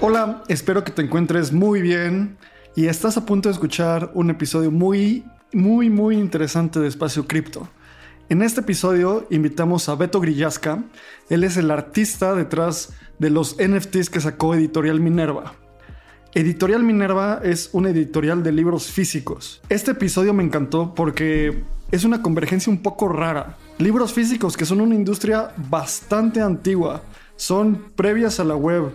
Hola, espero que te encuentres muy bien y estás a punto de escuchar un episodio muy, muy, muy interesante de Espacio Cripto. En este episodio invitamos a Beto Grillasca. Él es el artista detrás de los NFTs que sacó Editorial Minerva. Editorial Minerva es un editorial de libros físicos. Este episodio me encantó porque es una convergencia un poco rara. Libros físicos que son una industria bastante antigua, son previas a la web.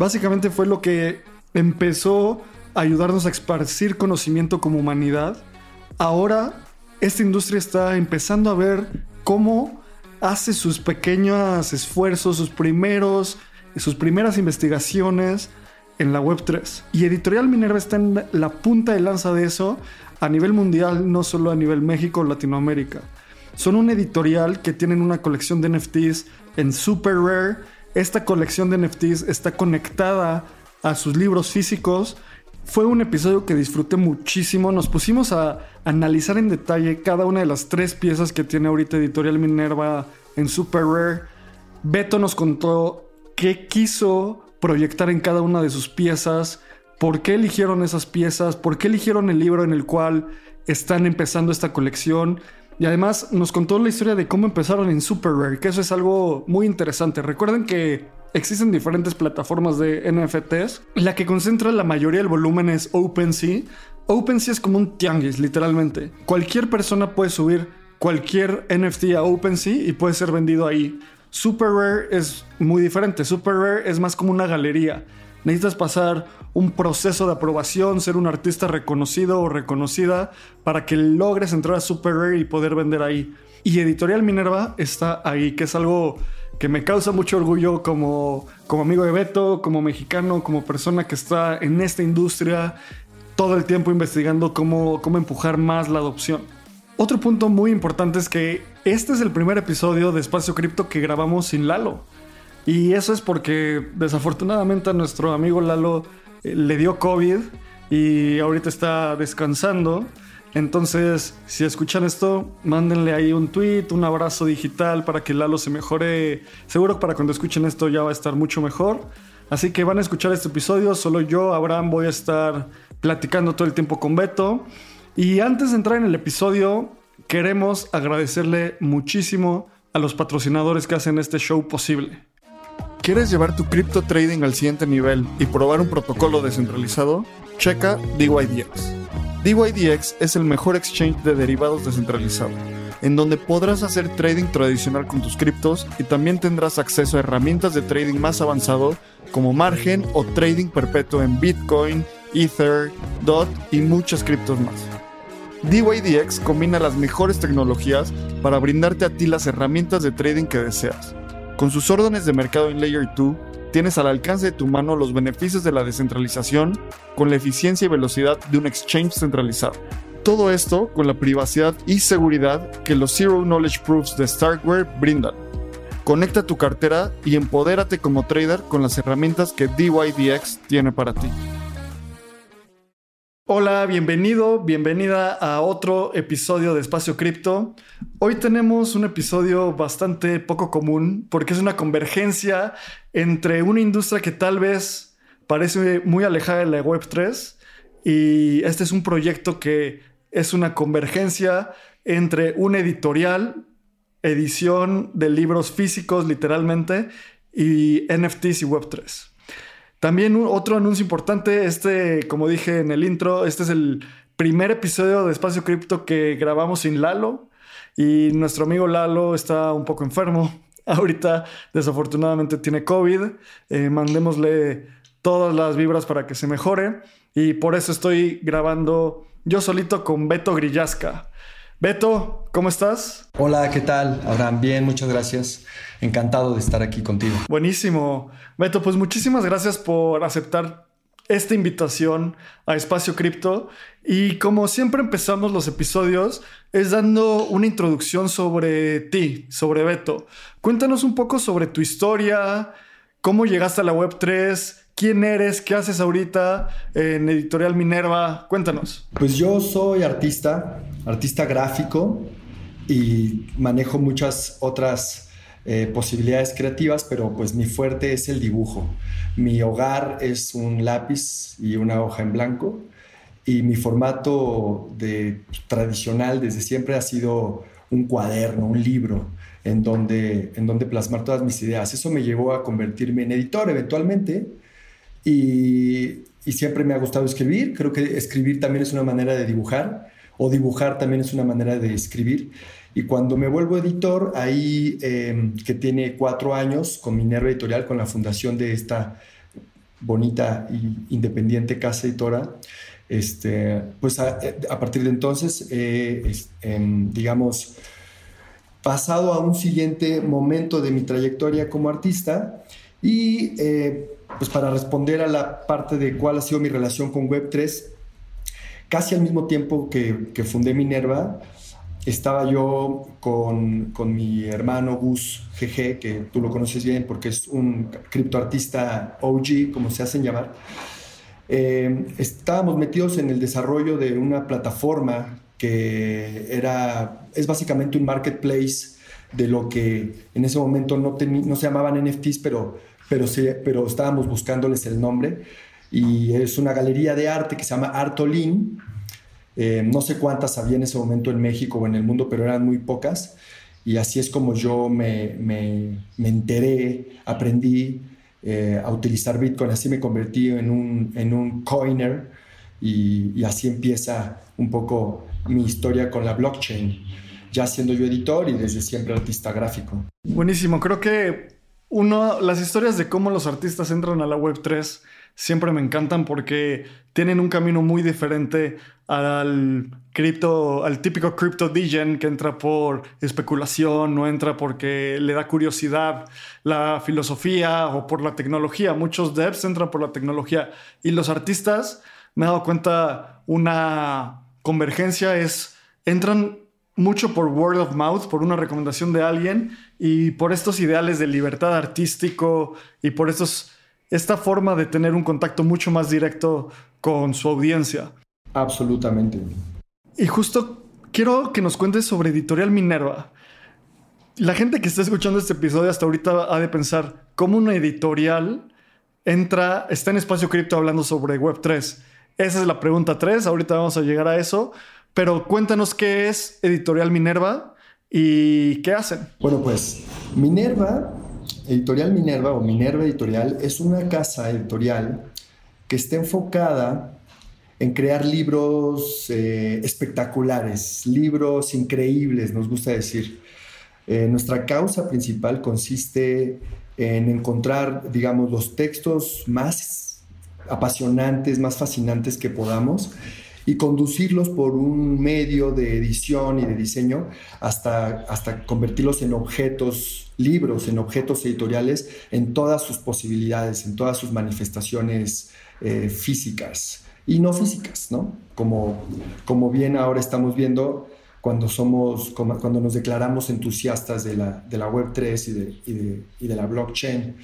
Básicamente fue lo que empezó a ayudarnos a esparcir conocimiento como humanidad. Ahora esta industria está empezando a ver cómo hace sus pequeños esfuerzos, sus primeros, sus primeras investigaciones en la Web 3. Y Editorial Minerva está en la punta de lanza de eso a nivel mundial, no solo a nivel México o Latinoamérica. Son un editorial que tienen una colección de NFTs en Super Rare. Esta colección de NFTs está conectada a sus libros físicos. Fue un episodio que disfruté muchísimo. Nos pusimos a analizar en detalle cada una de las tres piezas que tiene ahorita Editorial Minerva en Super Rare. Beto nos contó qué quiso proyectar en cada una de sus piezas, por qué eligieron esas piezas, por qué eligieron el libro en el cual están empezando esta colección. Y además nos contó la historia de cómo empezaron en Super Rare, que eso es algo muy interesante. Recuerden que existen diferentes plataformas de NFTs. La que concentra la mayoría del volumen es OpenSea. OpenSea es como un tianguis, literalmente. Cualquier persona puede subir cualquier NFT a OpenSea y puede ser vendido ahí. Super Rare es muy diferente. Super Rare es más como una galería. Necesitas pasar un proceso de aprobación, ser un artista reconocido o reconocida para que logres entrar a Super Rare y poder vender ahí. Y Editorial Minerva está ahí, que es algo que me causa mucho orgullo como, como amigo de Beto, como mexicano, como persona que está en esta industria todo el tiempo investigando cómo, cómo empujar más la adopción. Otro punto muy importante es que este es el primer episodio de Espacio Cripto que grabamos sin Lalo. Y eso es porque desafortunadamente a nuestro amigo Lalo le dio COVID y ahorita está descansando. Entonces, si escuchan esto, mándenle ahí un tweet, un abrazo digital para que Lalo se mejore. Seguro para cuando escuchen esto ya va a estar mucho mejor. Así que van a escuchar este episodio. Solo yo, Abraham, voy a estar platicando todo el tiempo con Beto. Y antes de entrar en el episodio, queremos agradecerle muchísimo a los patrocinadores que hacen este show posible. ¿Quieres llevar tu cripto trading al siguiente nivel y probar un protocolo descentralizado? Checa DYDX. DYDX es el mejor exchange de derivados descentralizado, en donde podrás hacer trading tradicional con tus criptos y también tendrás acceso a herramientas de trading más avanzado como margen o trading perpetuo en Bitcoin, Ether, DOT y muchas criptos más. DYDX combina las mejores tecnologías para brindarte a ti las herramientas de trading que deseas. Con sus órdenes de mercado en Layer 2, tienes al alcance de tu mano los beneficios de la descentralización con la eficiencia y velocidad de un exchange centralizado. Todo esto con la privacidad y seguridad que los Zero Knowledge Proofs de Starkware brindan. Conecta tu cartera y empodérate como trader con las herramientas que DYDX tiene para ti. Hola, bienvenido, bienvenida a otro episodio de Espacio Cripto. Hoy tenemos un episodio bastante poco común porque es una convergencia entre una industria que tal vez parece muy alejada de la Web3 y este es un proyecto que es una convergencia entre un editorial, edición de libros físicos literalmente y NFTs y Web3. También otro anuncio importante, este, como dije en el intro, este es el primer episodio de Espacio Cripto que grabamos sin Lalo y nuestro amigo Lalo está un poco enfermo. Ahorita desafortunadamente tiene COVID. Eh, mandémosle todas las vibras para que se mejore y por eso estoy grabando yo solito con Beto Grillasca. Beto, ¿cómo estás? Hola, ¿qué tal? Abraham, bien, muchas gracias. Encantado de estar aquí contigo. Buenísimo. Beto, pues muchísimas gracias por aceptar esta invitación a Espacio Cripto. Y como siempre empezamos los episodios, es dando una introducción sobre ti, sobre Beto. Cuéntanos un poco sobre tu historia, cómo llegaste a la Web3, quién eres, qué haces ahorita en Editorial Minerva. Cuéntanos. Pues yo soy artista, artista gráfico y manejo muchas otras eh, posibilidades creativas, pero pues mi fuerte es el dibujo. Mi hogar es un lápiz y una hoja en blanco y mi formato de, tradicional desde siempre ha sido un cuaderno, un libro en donde, en donde plasmar todas mis ideas. Eso me llevó a convertirme en editor eventualmente y, y siempre me ha gustado escribir. Creo que escribir también es una manera de dibujar o dibujar también es una manera de escribir. Y cuando me vuelvo editor, ahí em, que tiene cuatro años con Minerva Editorial, con la fundación de esta bonita e independiente casa editora, este, pues a, partir de entonces, eh, em, digamos, pasado a un siguiente momento de mi trayectoria como artista y eh, pues para responder a la parte de cuál ha sido mi relación con Web3, casi al mismo tiempo que, fundé Minerva, estaba yo con, con, mi hermano Gus GG, que tú lo conoces bien porque es un criptoartista OG, como se hacen llamar. Eh, estábamos metidos en el desarrollo de una plataforma que era, es básicamente un marketplace de lo que en ese momento no, no se llamaban NFTs, pero, pero, pero estábamos buscándoles el nombre. Y es una galería de arte que se llama Artolin, eh, no sé cuántas había en ese momento en México o en el mundo, pero eran muy pocas. Y así es como yo me, me, enteré, aprendí eh, a utilizar Bitcoin. Así me convertí en un, en un coiner y, y, así empieza un poco mi historia con la blockchain, ya siendo yo editor y desde siempre artista gráfico. Buenísimo, creo que uno, las historias de cómo los artistas entran a la Web3 siempre me encantan porque tienen un camino muy diferente al cripto, al típico crypto degen que entra por especulación, no entra porque le da curiosidad la filosofía o por la tecnología. Muchos devs entran por la tecnología y los artistas, me he dado cuenta, una convergencia es, entran mucho por word of mouth, por una recomendación de alguien y por estos ideales de libertad artístico y por estos esta forma de tener un contacto mucho más directo con su audiencia. Absolutamente. Y justo quiero que nos cuentes sobre Editorial Minerva. La gente que está escuchando este episodio hasta ahorita ha de pensar cómo una editorial entra, está en espacio cripto hablando sobre Web3. Esa es la pregunta 3, ahorita vamos a llegar a eso, pero cuéntanos qué es Editorial Minerva y qué hacen. Bueno, pues Minerva Editorial Minerva o Minerva Editorial es una casa editorial que está enfocada en crear libros eh, espectaculares, libros increíbles, nos gusta decir. Eh, nuestra causa principal consiste en encontrar, digamos, los textos más apasionantes, más fascinantes que podamos y conducirlos por un medio de edición y de diseño hasta, hasta convertirlos en objetos, libros, en objetos editoriales, en todas sus posibilidades, en todas sus manifestaciones eh, físicas y no físicas, ¿no? Como, como bien ahora estamos viendo cuando somos, cuando nos declaramos entusiastas de la, de la Web3 y de, y de, y de la blockchain.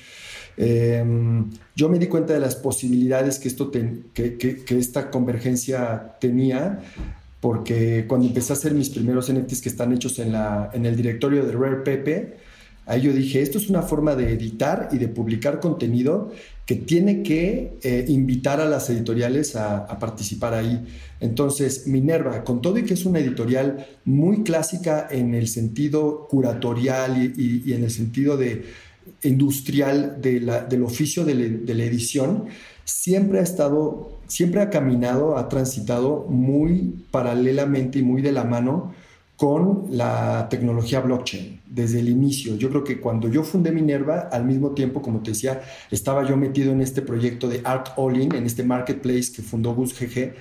Em, yo me di cuenta de las posibilidades que, esto que, que, esta convergencia tenía, porque cuando empecé a hacer mis primeros NFTs que están hechos en, la, en el directorio de Rare Pepe, ahí yo dije, esto es una forma de editar y de publicar contenido que tiene que eh, invitar a las editoriales a, participar ahí. Entonces, Minerva, con todo y que es una editorial muy clásica en el sentido curatorial y, y en el sentido de industrial del oficio de, la edición siempre ha estado, siempre ha caminado, ha transitado muy paralelamente y muy de la mano con la tecnología blockchain desde el inicio. Yo creo que cuando yo fundé Minerva, al mismo tiempo, como te decía, estaba yo metido en este proyecto de Art All In, en este marketplace que fundó Gus GG,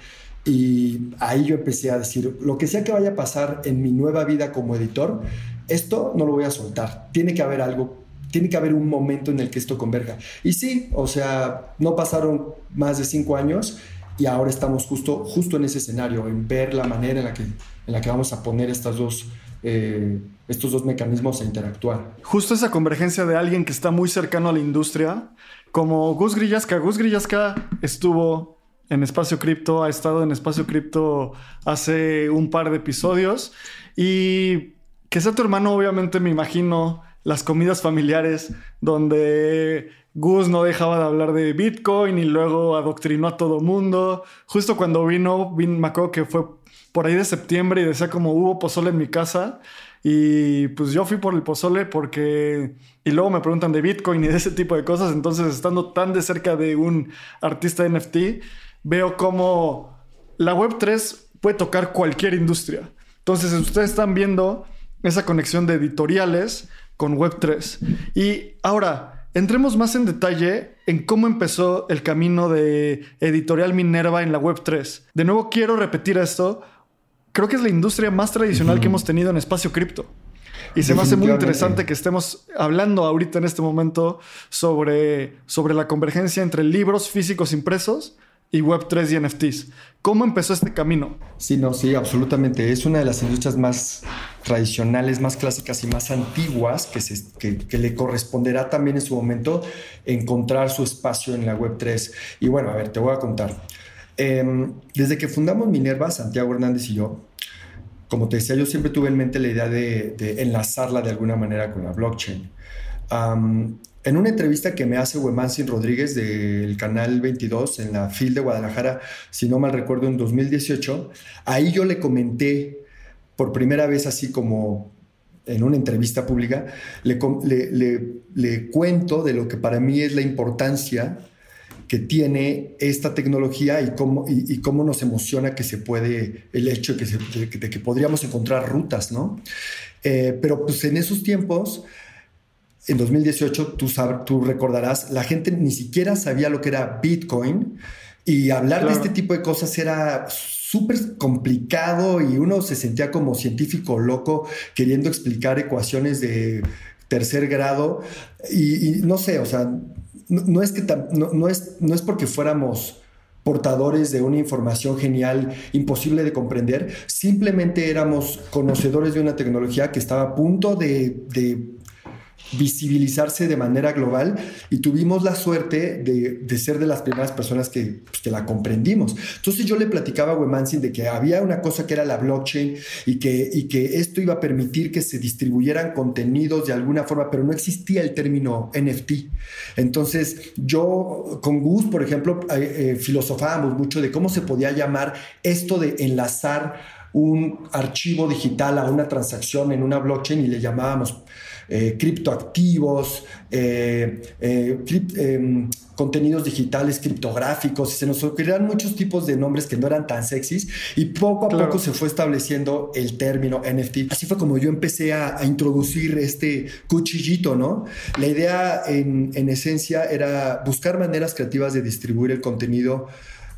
Y ahí yo empecé a decir, lo que sea que vaya a pasar en mi nueva vida como editor, esto no lo voy a soltar. Tiene que haber algo, tiene que haber un momento en el que esto converja. Y sí, o sea, no pasaron más de cinco años y ahora estamos justo, justo en ese escenario, en ver la manera en la que, en la que vamos a poner estas dos, eh, estos dos mecanismos a interactuar. Justo esa convergencia de alguien que está muy cercano a la industria, como Gus Grillasca. Gus Grillasca estuvo en Espacio Cripto, ha estado en Espacio Cripto hace un par de episodios y que sea tu hermano, obviamente me imagino las comidas familiares donde Gus no dejaba de hablar de Bitcoin y luego adoctrinó a todo mundo. Justo cuando vino, vino, me acuerdo que fue por ahí de septiembre y decía como hubo pozole en mi casa. Y pues yo fui por el pozole porque... Y luego me preguntan de Bitcoin y de ese tipo de cosas. Entonces, estando tan de cerca de un artista NFT, veo como la Web3 puede tocar cualquier industria. Entonces, ustedes están viendo esa conexión de editoriales con Web3. Y ahora, Entremos más en detalle en cómo empezó el camino de Editorial Minerva en la Web3. De nuevo quiero repetir esto. Creo que es la industria más tradicional que hemos tenido en espacio cripto. Y se me hace muy interesante que estemos hablando ahorita en este momento sobre, sobre la convergencia entre libros físicos impresos y Web3 y NFTs. ¿Cómo empezó este camino? Sí, no, sí, absolutamente. Es una de las industrias más tradicionales, más clásicas y más antiguas que, le corresponderá también en su momento encontrar su espacio en la Web3. Y bueno, a ver, te voy a contar. Em, desde que fundamos Minerva, Santiago Hernández y yo, como te decía, yo siempre tuve en mente la idea de, enlazarla de alguna manera con la blockchain. En una entrevista que me hace Wemansin Rodríguez del canal 22 en la FIL de Guadalajara, si no mal recuerdo, en 2018, ahí yo le comenté por primera vez así como en una entrevista pública, le, le, cuento de lo que para mí es la importancia que tiene esta tecnología y cómo, nos emociona que se puede, el hecho de que, de que podríamos encontrar rutas, ¿no? Eh, pero pues en esos tiempos en 2018, tú, tú recordarás, la gente ni siquiera sabía lo que era Bitcoin y hablar de este tipo de cosas era súper complicado y uno se sentía como científico loco queriendo explicar ecuaciones de tercer grado y, no sé, o sea, no, es que no, es, no es porque fuéramos portadores de una información genial, imposible de comprender, simplemente éramos conocedores de una tecnología que estaba a punto de visibilizarse de manera global y tuvimos la suerte de, ser de las primeras personas que, pues, que, la comprendimos. Entonces yo le platicaba a Wemansin de que había una cosa que era la blockchain y que, y que esto iba a permitir que se distribuyeran contenidos de alguna forma, pero no existía el término NFT. Entonces yo con Gus, por ejemplo, eh, eh, filosofábamos mucho de cómo se podía llamar esto de enlazar un archivo digital a una transacción en una blockchain y le llamábamos eh, criptoactivos, eh, eh, contenidos digitales criptográficos, y se nos ocurrieron muchos tipos de nombres que no eran tan sexys, y poco a poco se fue estableciendo el término NFT. Así fue como yo empecé a, introducir este cuchillito, ¿no? La idea en, en, esencia era buscar maneras creativas de distribuir el contenido.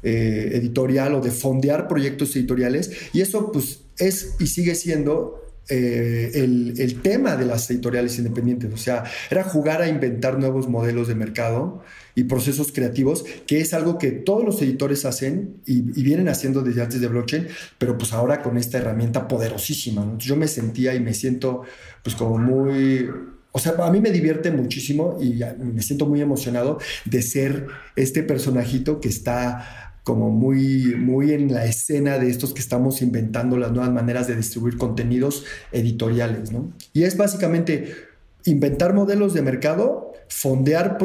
editorial o de fondear proyectos editoriales y eso pues es y sigue siendo eh, el, tema de las editoriales independientes. O sea, era jugar a inventar nuevos modelos de mercado y procesos creativos, que es algo que todos los editores hacen y, vienen haciendo desde antes de blockchain, pero pues ahora con esta herramienta poderosísima. yo me sentía y me siento pues como muy o sea, a mí me divierte muchísimo y me siento muy emocionado de ser este personajito que está como muy, muy en la escena de estos que estamos inventando las nuevas maneras de distribuir contenidos editoriales, ¿no? Y es básicamente inventar modelos de mercado, fondear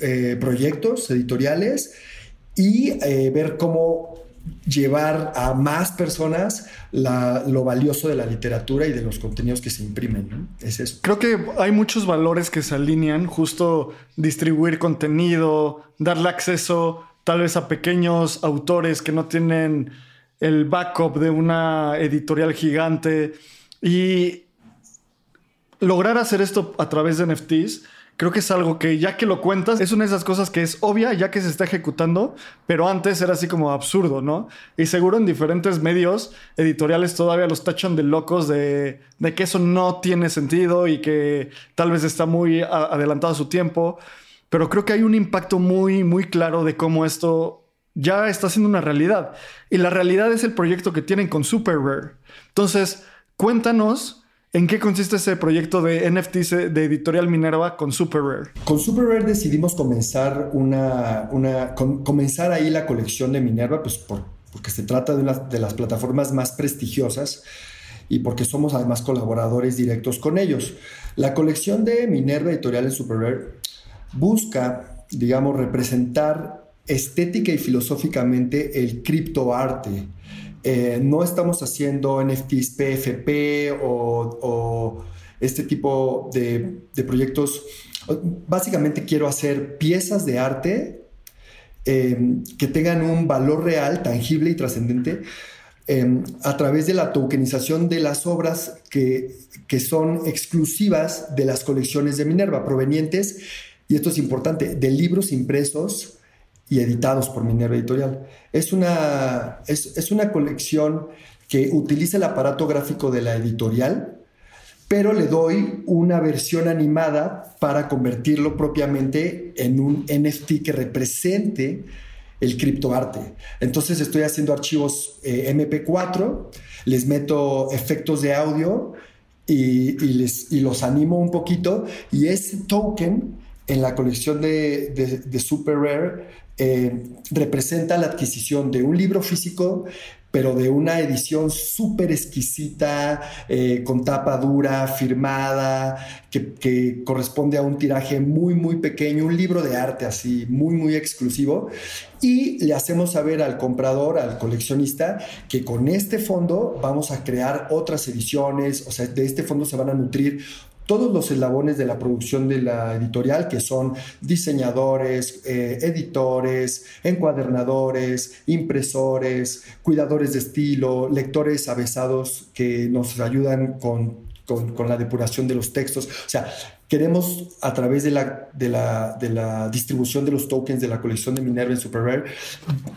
eh, proyectos editoriales y eh, ver cómo llevar a más personas lo valioso de la literatura y de los contenidos que se imprimen. ¿no? Es eso. Creo que hay muchos valores que se alinean, justo distribuir contenido, darle acceso tal vez a pequeños autores que no tienen el backup de una editorial gigante y lograr hacer esto a través de NFTs creo que es algo que ya que lo cuentas, es una de esas cosas que es obvia ya que se está ejecutando, pero antes era así como absurdo, ¿no? Y seguro en diferentes medios editoriales todavía los tachan de locos de, de que eso no tiene sentido y que tal vez está muy adelantado su tiempo, pero creo que hay un impacto muy, muy claro de cómo esto ya está siendo una realidad. Y la realidad es el proyecto que tienen con Super Rare. Entonces, cuéntanos ¿En qué consiste ese proyecto de NFTs de Editorial Minerva con Super Rare? Con Super Rare decidimos comenzar una, una comenzar ahí la colección de Minerva, pues porque se trata de una de las plataformas más prestigiosas y porque somos además colaboradores directos con ellos. La colección de Minerva Editorial en Super Rare busca, digamos, representar estética y filosóficamente el criptoarte eh, no estamos haciendo NFTs PFP o, este tipo de, proyectos. Básicamente quiero hacer piezas de arte eh, que tengan un valor real, tangible y trascendente eh, a través de la tokenización de las obras que, que son exclusivas de las colecciones de Minerva, provenientes, y esto es importante, de libros impresos y editados por Minerva Editorial. Es una, es, una colección que utiliza el aparato gráfico de la editorial, pero le doy una versión animada para convertirlo propiamente en un NFT que represente el criptoarte. Entonces estoy haciendo archivos eh, MP4, les meto efectos de audio y, les, y los animo un poquito y ese token en la colección de, de, Super Rare eh, representa la adquisición de un libro físico, pero de una edición súper exquisita, eh, con tapa dura, firmada, que, corresponde a un tiraje muy, muy pequeño, un libro de arte así, muy, muy exclusivo. Y le hacemos saber al comprador, al coleccionista, que con este fondo vamos a crear otras ediciones, o sea, de este fondo se van a nutrir todos los eslabones de la producción de la editorial, que son diseñadores, eh, editores, encuadernadores, impresores, cuidadores de estilo, lectores avesados que nos ayudan con, la depuración de los textos. O sea, queremos a través de la, de la, de la distribución de los tokens de la colección de Minerva en Super Rare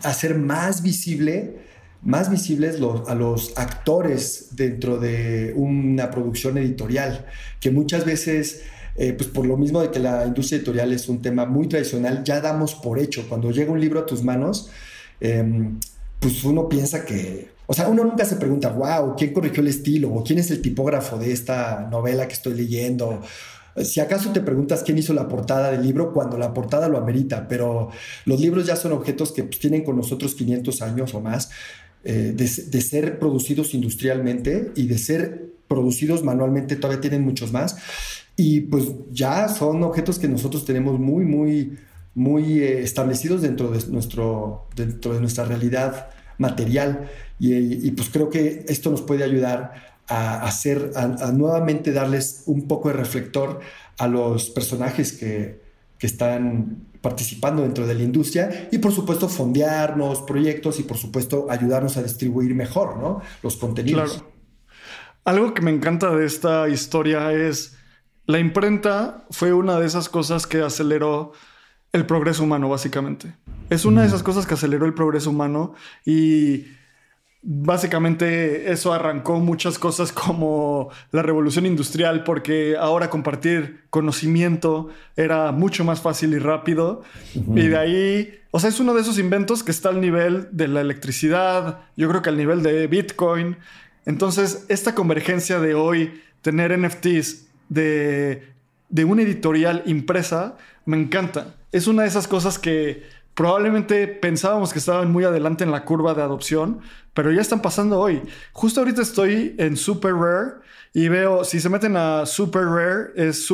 hacer más visible más visibles a los actores dentro de una producción editorial, que muchas veces, eh, pues por lo mismo de que la industria editorial es un tema muy tradicional, ya damos por hecho. Cuando llega un libro a tus manos, em, pues uno piensa que, o sea, uno nunca se pregunta, wow, ¿quién corrigió el estilo? ¿O quién es el tipógrafo de esta novela que estoy leyendo? Si acaso te preguntas quién hizo la portada del libro, cuando la portada lo amerita, pero los libros ya son objetos que pues, tienen con nosotros 500 años o más. Eh, de, ser producidos industrialmente y de ser producidos manualmente, todavía tienen muchos más. Y pues ya son objetos que nosotros tenemos muy, muy, muy eh, establecidos dentro de, nuestro, dentro de nuestra realidad material. Y, pues creo que esto nos puede ayudar a hacer, a, nuevamente darles un poco de reflector a los personajes que, que están participando dentro de la industria y por supuesto fondearnos proyectos y por supuesto ayudarnos a distribuir mejor ¿no? los contenidos. Claro. Algo que me encanta de esta historia es la imprenta fue una de esas cosas que aceleró el progreso humano básicamente. Es una de esas cosas que aceleró el progreso humano y básicamente eso arrancó muchas cosas como la revolución industrial porque ahora compartir conocimiento era mucho más fácil y rápido. Y de ahí o sea es uno de esos inventos que está al nivel de la electricidad yo creo que al nivel de Bitcoin. Entonces esta convergencia de hoy tener NFTs de de una editorial impresa me encanta. Es una de esas cosas que probablemente pensábamos que estaban muy adelante en la curva de adopción, pero ya están pasando hoy. Justo ahorita estoy en Super Rare y veo, si se meten a Super Rare, es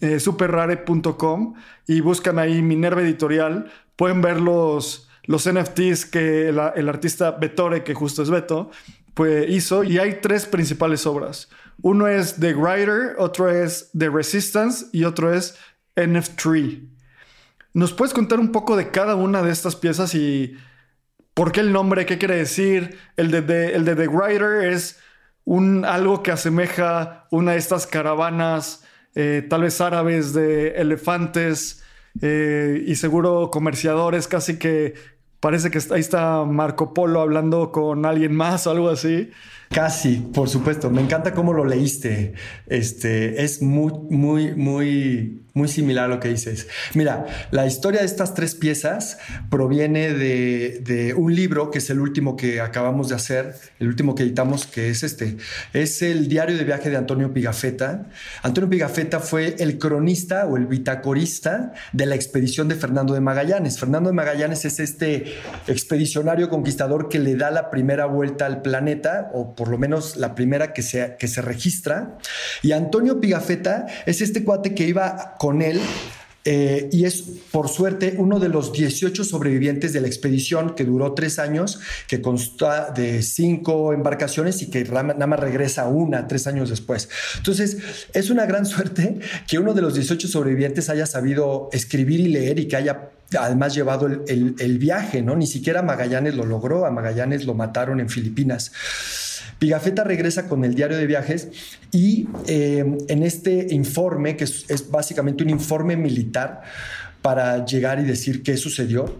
eh, superrare.com y buscan ahí Minerva Editorial, pueden ver los, los NFTs que el artista Betore, que justo es Beto, pues hizo y hay tres principales obras. Uno es The Writer, otro es The Resistance y otro es NF3. ¿Nos puedes contar un poco de cada una de estas piezas y por qué el nombre, qué quiere decir? El de, The Writer es un, algo que asemeja una de estas caravanas eh, tal vez árabes de elefantes eh, y seguro comerciadores, casi que parece que ahí está Marco Polo hablando con alguien más o algo así. Casi, por supuesto. Me encanta cómo lo leíste. Este es muy, muy, muy, muy similar a lo que dices. Mira, la historia de estas tres piezas proviene de, un libro que es el último que acabamos de hacer, el último que editamos, que es este. Es el diario de viaje de Antonio Pigafetta. Antonio Pigafetta fue el cronista o el bitacorista de la expedición de Fernando de Magallanes. Fernando de Magallanes es este expedicionario conquistador que le da la primera vuelta al planeta por lo menos la primera que se, que se registra. Y Antonio Pigafetta es este cuate que iba con él eh, y es, por suerte, uno de los 18 sobrevivientes de la expedición que duró tres años, que consta de cinco embarcaciones y que nada más regresa una tres años después. Entonces, es una gran suerte que uno de los 18 sobrevivientes haya sabido escribir y leer y que haya además llevado el, el viaje, ¿no? Ni siquiera Magallanes lo logró, a Magallanes lo mataron en Filipinas. Pigafetta regresa con el diario de viajes y eh, en este informe, que es, básicamente un informe militar, para llegar y decir qué sucedió,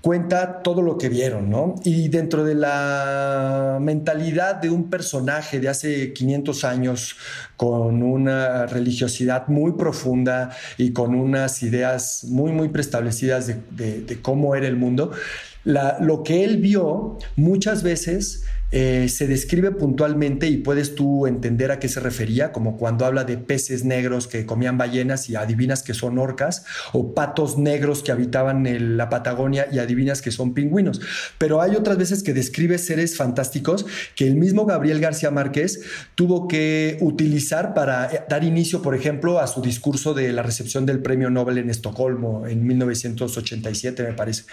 cuenta todo lo que vieron, ¿no? Y dentro de la mentalidad de un personaje de hace 500 años, con una religiosidad muy profunda y con unas ideas muy, muy preestablecidas de, cómo era el mundo, lo que él vio muchas veces eh, se describe puntualmente y puedes tú entender a qué se refería, como cuando habla de peces negros que comían ballenas y adivinas que son orcas, o patos negros que habitaban en la Patagonia y adivinas que son pingüinos. Pero hay otras veces que describe seres fantásticos que el mismo Gabriel García Márquez tuvo que utilizar para eh, dar inicio, por ejemplo, a su discurso de la recepción del Premio Nobel en Estocolmo en 1987, me parece.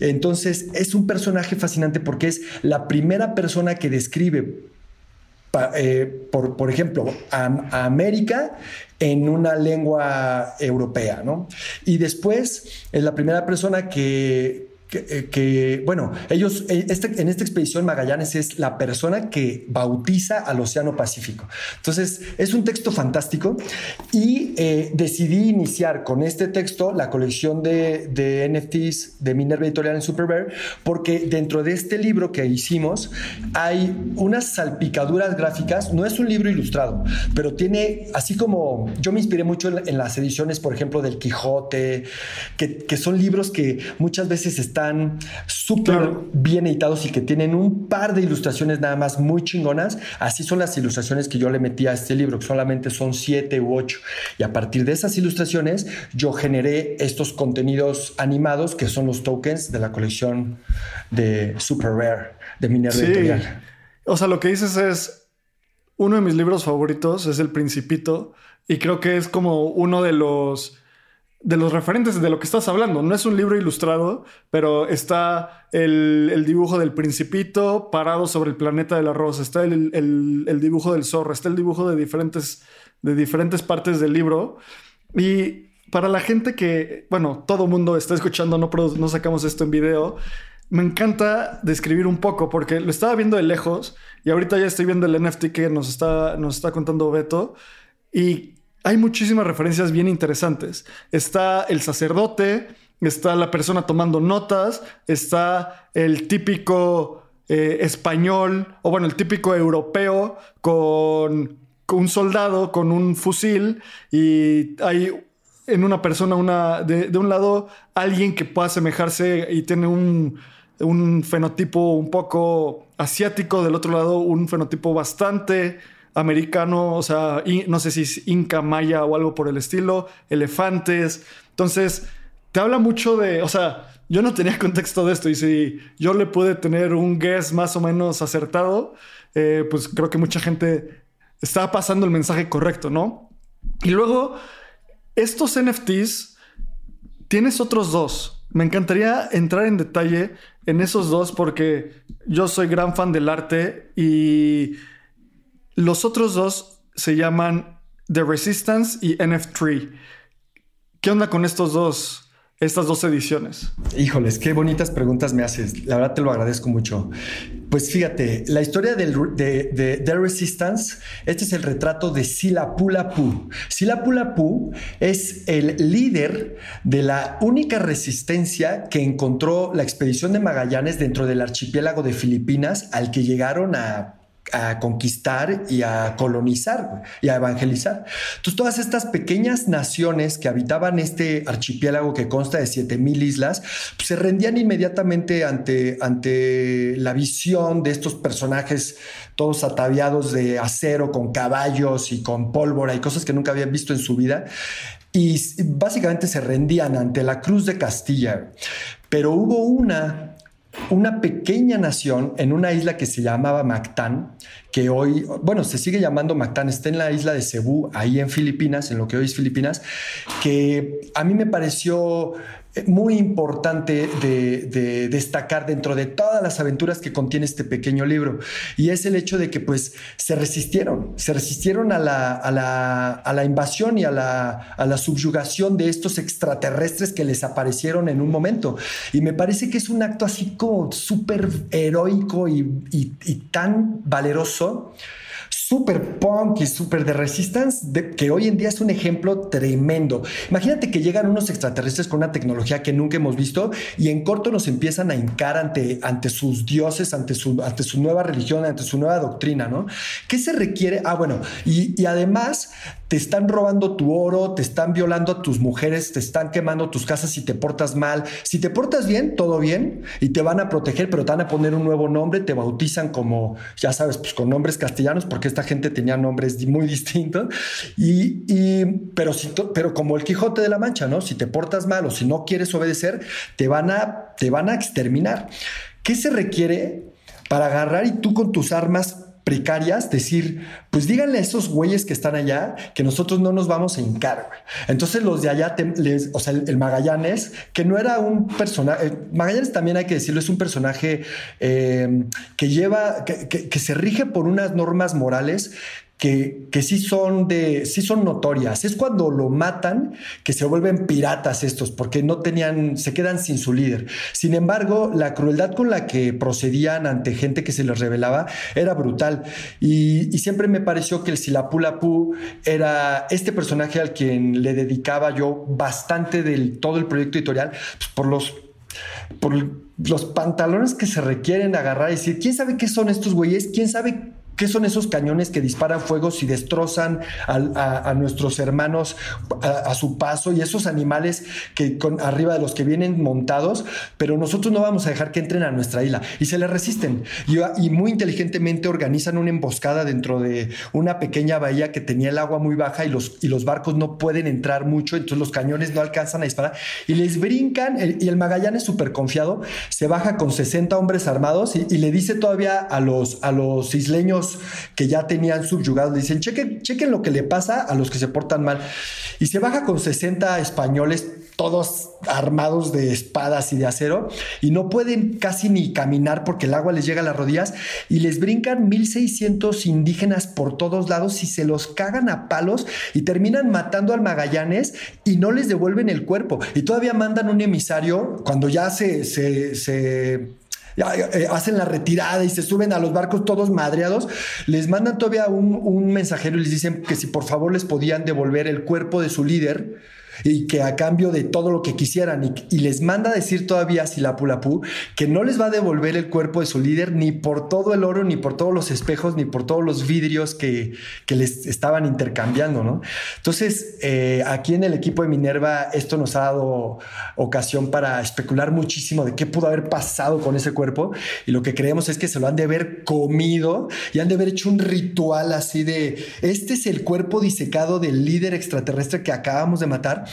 Entonces, es un personaje fascinante porque es la primera persona que describe eh, por, ejemplo, a, América en una lengua europea, ¿no? Y después es la primera persona que, eh, que, bueno, ellos, eh, este, en esta expedición Magallanes es la persona que bautiza al Océano Pacífico. Entonces, es un texto fantástico y eh, decidí iniciar con este texto la colección de, de NFTs de Minerva Editorial en Super porque dentro de este libro que hicimos hay unas salpicaduras gráficas, no es un libro ilustrado, pero tiene, así como yo me inspiré mucho en, las ediciones, por ejemplo, del Quijote, que, que son libros que muchas veces están súper bien editados y que tienen un par de ilustraciones nada más muy chingonas. Así son las ilustraciones que yo le metí a este libro, que solamente son siete u ocho. Y a partir de esas ilustraciones, yo generé estos contenidos animados que son los tokens de la colección de Super Rare de Minerva sí. O sea, lo que dices es uno de mis libros favoritos es El Principito y creo que es como uno de los de los referentes de lo que estás hablando. No es un libro ilustrado, pero está el, dibujo del principito parado sobre el planeta del arroz, está el, dibujo del zorro, está el dibujo de diferentes, de diferentes partes del libro. Y para la gente que, bueno, todo mundo está escuchando, no, no sacamos esto en video, me encanta describir un poco porque lo estaba viendo de lejos y ahorita ya estoy viendo el NFT que nos está, nos está contando Beto. Y hay muchísimas referencias bien interesantes. Está el sacerdote, está la persona tomando notas, está el típico eh, español, o bueno, el típico europeo con, un soldado, con un fusil, y hay en una persona, una, de, un lado, alguien que pueda asemejarse y tiene un, un fenotipo un poco asiático, del otro lado un fenotipo bastante americano, o sea, no sé si es inca, maya o algo por el estilo, elefantes. Entonces, te habla mucho de, o sea, yo no tenía contexto de esto y si yo le pude tener un guess más o menos acertado, eh, pues creo que mucha gente estaba pasando el mensaje correcto, ¿no? Y luego, estos NFTs, tienes otros dos. Me encantaría entrar en detalle en esos dos porque yo soy gran fan del arte y los otros dos se llaman The Resistance y NF3. ¿Qué onda con estos dos, estas dos ediciones? Híjoles, qué bonitas preguntas me haces. La verdad te lo agradezco mucho. Pues fíjate, la historia del, de, The Resistance, este es el retrato de Silapulapu. Silapulapu es el líder de la única resistencia que encontró la expedición de Magallanes dentro del archipiélago de Filipinas al que llegaron a a conquistar y a colonizar y a evangelizar. Entonces, todas estas pequeñas naciones que habitaban este archipiélago que consta de 7000 islas, pues, se rendían inmediatamente ante, ante la visión de estos personajes todos ataviados de acero con caballos y con pólvora y cosas que nunca habían visto en su vida. Y básicamente se rendían ante la cruz de Castilla. Pero hubo una una pequeña nación en una isla que se llamaba Mactán, que hoy, bueno, se sigue llamando Mactán, está en la isla de Cebú, ahí en Filipinas, en lo que hoy es Filipinas, que a mí me pareció muy importante de, destacar dentro de todas las aventuras que contiene este pequeño libro y es el hecho de que pues se resistieron, se resistieron a la, invasión y a la, a subyugación de estos extraterrestres que les aparecieron en un momento. Y me parece que es un acto así como súper heroico y, y tan valeroso súper punk y súper de resistance, que hoy en día es un ejemplo tremendo. Imagínate que llegan unos extraterrestres con una tecnología que nunca hemos visto y en corto nos empiezan a hincar ante, ante sus dioses, ante su, ante su nueva religión, ante su nueva doctrina, ¿no? ¿Qué se requiere? Ah, bueno, y, y además te están robando tu oro, te están violando a tus mujeres, te están quemando tus casas si te portas mal. Si te portas bien, todo bien, y te van a proteger, pero te van a poner un nuevo nombre, te bautizan como, ya sabes, pues con nombres castellanos, porque esta gente tenía nombres muy distintos. Y, pero, si, pero como el Quijote de la Mancha, ¿no? Si te portas mal o si no quieres obedecer, te van a, te van a exterminar. ¿Qué se requiere para agarrar y tú con tus armas precarias, decir, pues díganle a esos güeyes que están allá que nosotros no nos vamos a hincar. Entonces los de allá, o sea, el, Magallanes, que no era un personaje, Magallanes también hay que decirlo, es un personaje eh, que lleva, que se rige por unas normas morales que, que, sí, son de, sí son notorias. Es cuando lo matan que se vuelven piratas estos, porque no tenían, se quedan sin su líder. Sin embargo, la crueldad con la que procedían ante gente que se les revelaba era brutal. Y, siempre me pareció que el Silapulapu era este personaje al quien le dedicaba yo bastante del todo el proyecto editorial, pues, por los por los pantalones que se requieren agarrar y decir, ¿quién sabe qué son estos güeyes? ¿Quién sabe ¿Qué son esos cañones que disparan fuegos y destrozan a, nuestros hermanos a, su paso y esos animales que arriba de los que vienen montados? Pero nosotros no vamos a dejar que entren a nuestra isla. Y se le resisten. Y, muy inteligentemente organizan una emboscada dentro de una pequeña bahía que tenía el agua muy baja y los, y los barcos no pueden entrar mucho, entonces los cañones no alcanzan a disparar. Y les brincan y el Magallanes súper confiado se baja con 60 hombres armados y, y le dice todavía a los, a los isleños que ya tenían subyugados, le dicen, chequen, chequen lo que le pasa a los que se portan mal. Y se baja con 60 españoles, todos armados de espadas y de acero, y no pueden casi ni caminar porque el agua les llega a las rodillas, y les brincan 1600 indígenas por todos lados y se los cagan a palos y terminan matando al Magallanes y no les devuelven el cuerpo. Y todavía mandan un emisario cuando ya se, se hacen la retirada y se suben a los barcos todos madreados, les mandan todavía un, un mensajero y les dicen que si por favor les podían devolver el cuerpo de su líder y que a cambio de todo lo que quisieran y, les manda a decir todavía a Silapulapú que no les va a devolver el cuerpo de su líder ni por todo el oro, ni por todos los espejos, ni por todos los vidrios que, les estaban intercambiando, ¿no? Entonces, eh, aquí en el equipo de Minerva esto nos ha dado ocasión para especular muchísimo de qué pudo haber pasado con ese cuerpo y lo que creemos es que se lo han de haber comido y han de haber hecho un ritual así de, este es el cuerpo disecado del líder extraterrestre que acabamos de matar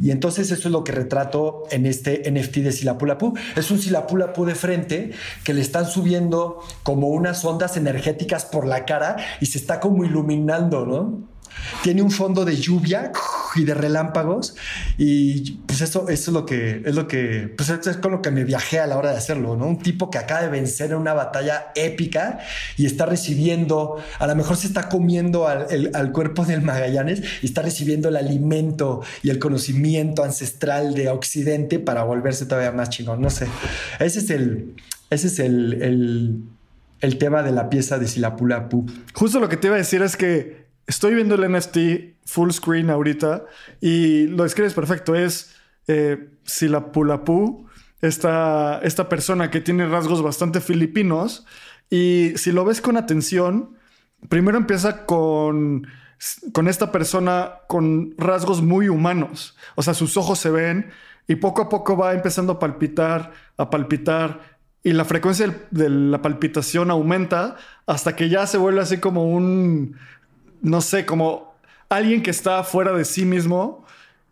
y entonces eso es lo que retrato en este NFT de Silapulapu. Es un Silapulapu de frente que le están subiendo como unas ondas energéticas por la cara y se está como iluminando, ¿no? Tiene un fondo de lluvia y de relámpagos y pues eso, eso es lo que es lo que pues es con lo que me viajé a la hora de hacerlo, ¿no? Un tipo que acaba de vencer en una batalla épica y está recibiendo, a lo mejor se está comiendo al, al cuerpo del Magallanes y está recibiendo el alimento y el conocimiento ancestral de Occidente para volverse todavía más chingón, no sé. Ese es el, ese es el el tema de la pieza de Silapulapu. Justo lo que te iba a decir es que estoy viendo el NFT full screen ahorita y lo describes perfecto. Es eh, Silapulapu, esta, esta persona que tiene rasgos bastante filipinos. Y si lo ves con atención, primero empieza con, con esta persona con rasgos muy humanos. O sea, sus ojos se ven y poco a poco va empezando a palpitar, a palpitar. Y la frecuencia de la palpitación aumenta hasta que ya se vuelve así como un, no sé, como alguien que está fuera de sí mismo,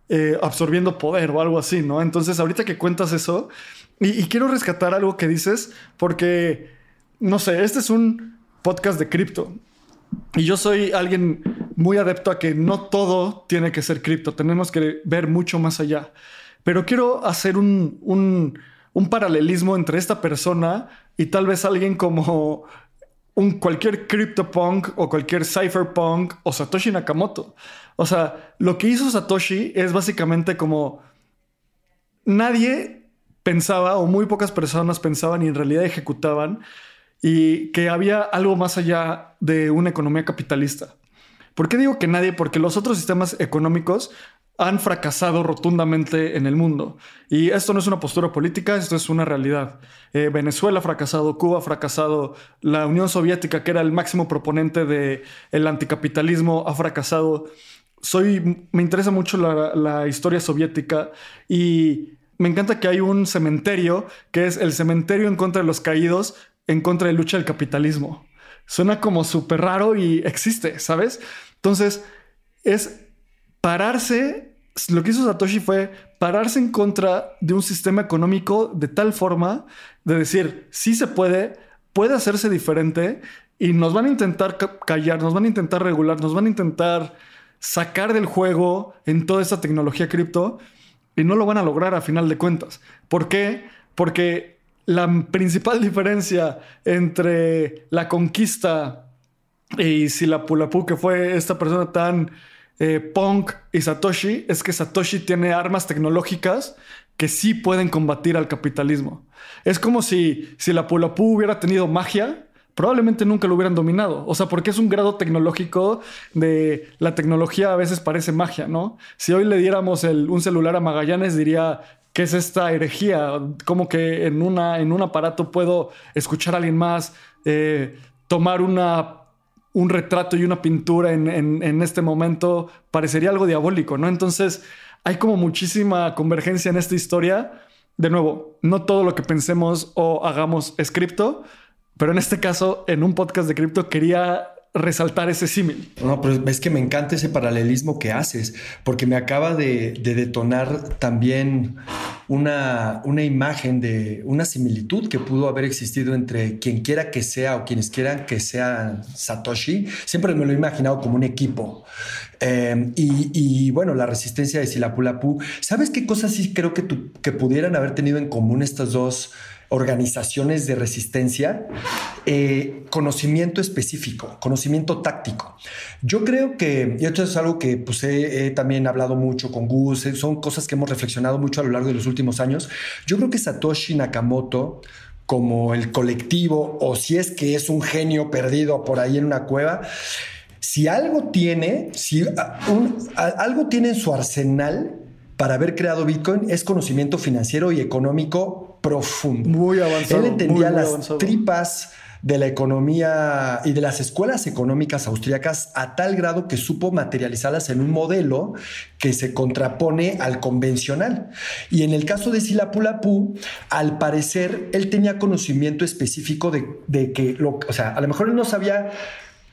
eh, absorbiendo poder o algo así, ¿no? Entonces, ahorita que cuentas eso, y, quiero rescatar algo que dices, porque, no sé, este es un podcast de cripto. Y yo soy alguien muy adepto a que no todo tiene que ser cripto, tenemos que ver mucho más allá. Pero quiero hacer un, un, un paralelismo entre esta persona y tal vez alguien como un cualquier CryptoPunk o cualquier Cypherpunk o Satoshi Nakamoto. O sea, lo que hizo Satoshi es básicamente como nadie pensaba o muy pocas personas pensaban y en realidad ejecutaban y que había algo más allá de una economía capitalista. ¿Por qué digo que nadie? Porque los otros sistemas económicos han fracasado rotundamente en el mundo. Y esto no es una postura política, esto es una realidad. Eh, Venezuela ha fracasado, Cuba ha fracasado, la Unión Soviética, que era el máximo proponente del el anticapitalismo, ha fracasado. Soy, me interesa mucho la, la historia soviética y me encanta que hay un cementerio que es el cementerio en contra de los caídos, en contra de lucha del capitalismo. Suena como súper raro y existe, ¿sabes? Entonces, es pararse, lo que hizo Satoshi fue pararse en contra de un sistema económico de tal forma de decir, sí se puede, puede hacerse diferente y nos van a intentar callar, nos van a intentar regular, nos van a intentar sacar del juego en toda esta tecnología cripto y no lo van a lograr a final de cuentas. ¿Por qué? Porque la principal diferencia entre la conquista y Silapulapu, que fue esta persona tan eh, punk y Satoshi, es que Satoshi tiene armas tecnológicas que sí pueden combatir al capitalismo. Es como si, si la hubiera tenido magia, probablemente nunca lo hubieran dominado. O sea, porque es un grado tecnológico de la tecnología a veces parece magia, ¿no? Si hoy le diéramos un celular a Magallanes, diría, ¿qué es esta herejía? Como que en, una, en un aparato puedo escuchar a alguien más, eh, tomar una, un retrato y una pintura en, en este momento, parecería algo diabólico, ¿no? Entonces, hay como muchísima convergencia en esta historia. De nuevo, no todo lo que pensemos o hagamos es cripto, pero en este caso, en un podcast de cripto, quería resaltar ese símil. No, pero es que me encanta ese paralelismo que haces, porque me acaba de, detonar también una, una, imagen de una similitud que pudo haber existido entre quien quiera que sea o quienes quieran que sea Satoshi. Siempre me lo he imaginado como un equipo. Eh, y, bueno, la resistencia de Silapulapu. ¿Sabes qué cosas sí creo que, que pudieran haber tenido en común estas dos? Organizaciones de resistencia, eh, conocimiento específico, conocimiento táctico. Yo creo que, y esto es algo que pues, he, también hablado mucho con Gus, eh, son cosas que hemos reflexionado mucho a lo largo de los últimos años. Yo creo que Satoshi Nakamoto, como el colectivo, o si es que es un genio perdido por ahí en una cueva, si algo tiene, si algo tiene en su arsenal, para haber creado Bitcoin es conocimiento financiero y económico profundo. Muy avanzado. Él entendía las tripas de la economía y de las escuelas económicas austríacas a tal grado que supo materializarlas en un modelo que se contrapone al convencional. Y en el caso de Silapulapu, al parecer, él tenía conocimiento específico de, de que, lo, o sea, a lo mejor él no sabía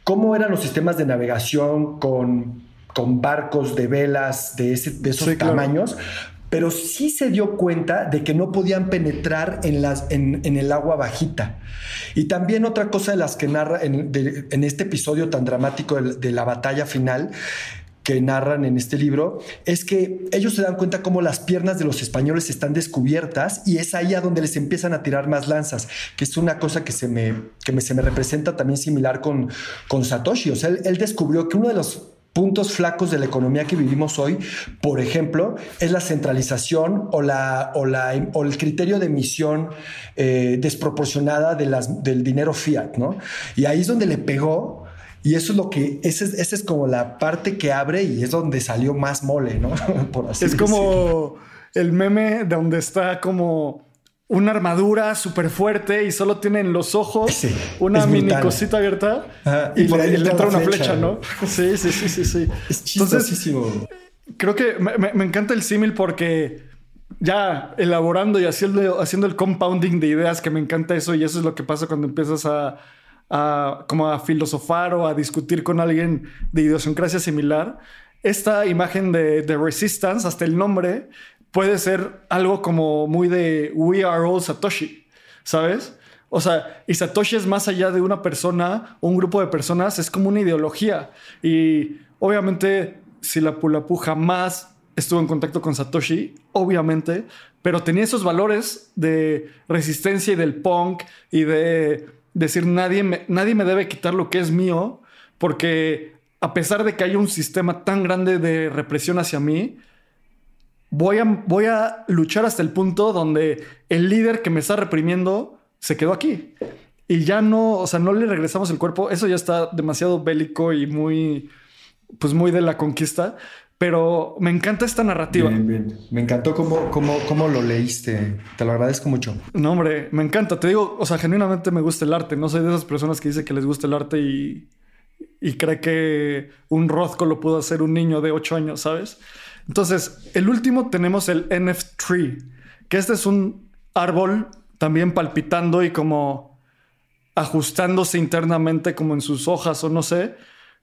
cómo eran los sistemas de navegación con con barcos de velas de, ese, de esos tamaños, pero sí se dio cuenta de que no podían penetrar en, las, en, el agua bajita. Y también otra cosa de las que narra en, este episodio tan dramático de, la batalla final, que narran en este libro es que ellos se dan cuenta cómo las piernas de los españoles están descubiertas y es ahí a donde les empiezan a tirar más lanzas, que es una cosa que se me, que se me representa también similar con, con Satoshi. O sea, él descubrió que uno de los puntos flacos de la economía que vivimos hoy, por ejemplo, es la centralización o, la, o, la, o el criterio de emisión eh, desproporcionada de las, del dinero fiat, ¿no? Y ahí es donde le pegó. Y eso es lo que, esa es, esa es como la parte que abre y es donde salió más mole, ¿no? por así es como el meme donde está como una armadura súper fuerte y solo tienen los ojos, una mini cosita abierta y, por ahí le, entra una flecha, ¿no? Sí, sí, sí, sí, sí. Es chistosísimo. creo que me, encanta el símil porque ya elaborando y haciendo, haciendo el compounding de ideas, que me encanta eso y eso es lo que pasa cuando empiezas a, como a filosofar o a discutir con alguien de idiosincrasia similar. Esta imagen de, de Resistance, hasta el nombre, puede ser algo como muy de We are all Satoshi, ¿sabes? O sea, y Satoshi es más allá de una persona un grupo de personas, es como una ideología. Y obviamente, si la Pulapu jamás estuvo en contacto con Satoshi, obviamente, pero tenía esos valores de resistencia y del punk y de decir nadie me, nadie me debe quitar lo que es mío, porque a pesar de que hay un sistema tan grande de represión hacia mí, voy a, voy a luchar hasta el punto donde el líder que me está reprimiendo se quedó aquí. Y ya no, o sea, no le regresamos el cuerpo. Eso ya está demasiado bélico y muy, pues muy de la conquista. Pero me encanta esta narrativa. Bien, bien. Me encantó cómo, cómo, cómo lo leíste. Te lo agradezco mucho. No, hombre, me encanta. Te digo, o sea, genuinamente me gusta el arte. No soy de esas personas que dice que les gusta el arte y, y cree que un Rothko lo pudo hacer un niño de 8 años, ¿sabes? Entonces, el último tenemos el NF que este es un árbol también palpitando y como ajustándose internamente como en sus hojas o no sé.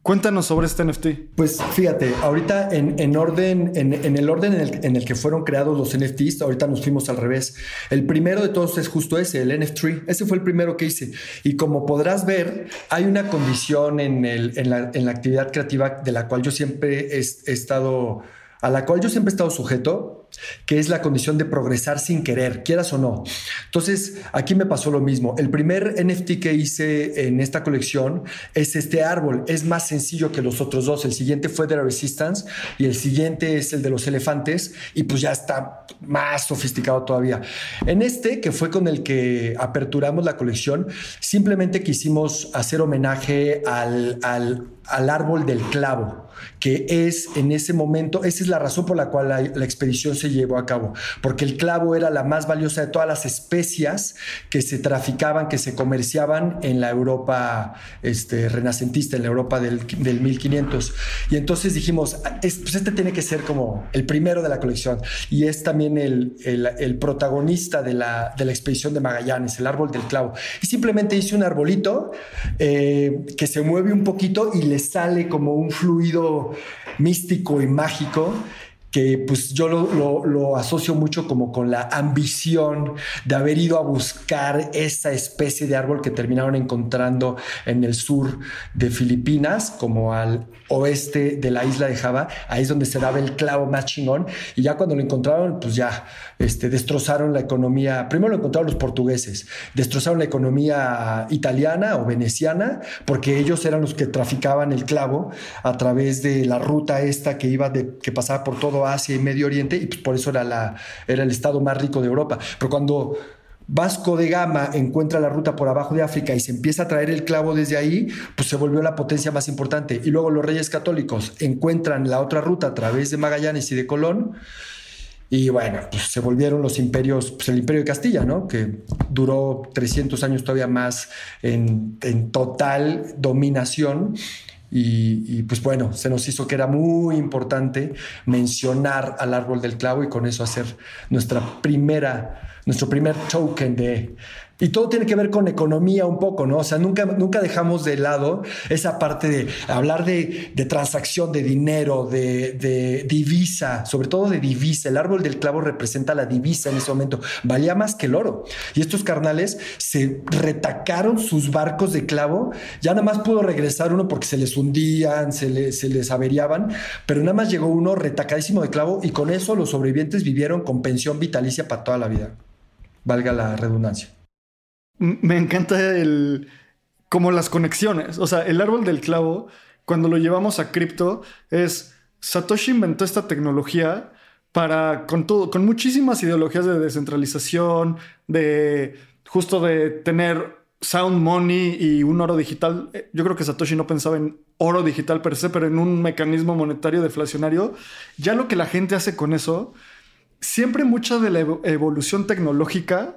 Cuéntanos sobre este NFT. Pues fíjate, ahorita en, orden, en, el orden en el, que fueron creados los NFTs, ahorita nos fuimos al revés. El primero de todos es justo ese, el NFT. Ese fue el primero que hice. Y como podrás ver, hay una condición en, la, actividad creativa de la cual yo siempre he estado a la cual yo siempre he estado sujeto, que es la condición de progresar sin querer, quieras o no. Entonces, aquí me pasó lo mismo. El primer NFT que hice en esta colección es este árbol. Es más sencillo que los otros dos. El siguiente fue de la Resistance y el siguiente es el de los elefantes y pues ya está más sofisticado todavía. En este, que fue con el que aperturamos la colección, simplemente quisimos hacer homenaje al, al, al árbol del clavo que es en ese momento, esa es la razón por la cual la, expedición se llevó a cabo, porque el clavo era la más valiosa de todas las especias que se traficaban, que se comerciaban en la Europa este, renacentista, en la Europa del, 1500. Y entonces dijimos, pues este tiene que ser como el primero de la colección y es también el, protagonista de la, de la, expedición de Magallanes, el árbol del clavo. Y simplemente hice un arbolito eh, que se mueve un poquito y le sale como un fluido místico y mágico que pues yo lo, asocio mucho como con la ambición de haber ido a buscar esa especie de árbol que terminaron encontrando en el sur de Filipinas, como al oeste de la isla de Java, ahí es donde se daba el clavo más chingón, y ya cuando lo encontraron, pues ya este, destrozaron la economía, primero lo encontraron los portugueses, destrozaron la economía italiana o veneciana, porque ellos eran los que traficaban el clavo a través de la ruta esta que iba de, que pasaba por todo Asia y Medio Oriente y pues por eso era, la, era el estado más rico de Europa. Pero cuando Vasco de Gama encuentra la ruta por abajo de África y se empieza a traer el clavo desde ahí, pues se volvió la potencia más importante. Y luego los reyes católicos encuentran la otra ruta a través de Magallanes y de Colón. Y bueno, pues se volvieron los imperios, pues el imperio de Castilla, ¿no? Que duró 300 años todavía más en, en total dominación. Y, pues bueno, se nos hizo que era muy importante mencionar al árbol del clavo y con eso hacer nuestra primera, nuestro primer token de, y todo tiene que ver con economía un poco, ¿no? O sea, nunca, nunca dejamos de lado esa parte de hablar de, transacción, de dinero, de, divisa, sobre todo de divisa. El árbol del clavo representa la divisa en ese momento. Valía más que el oro. Y estos carnales se retacaron sus barcos de clavo. Ya nada más pudo regresar uno porque se les hundían, se, se les averiaban, pero nada más llegó uno retacadísimo de clavo y con eso los sobrevivientes vivieron con pensión vitalicia para toda la vida. Valga la redundancia me encanta el como las conexiones. O sea, el árbol del clavo, cuando lo llevamos a cripto es Satoshi inventó esta tecnología para con todo, con muchísimas ideologías de descentralización, de justo de tener sound money y un oro digital. Yo creo que Satoshi no pensaba en oro digital per se, pero en un mecanismo monetario deflacionario. Ya lo que la gente hace con eso, siempre mucha de la evolución tecnológica,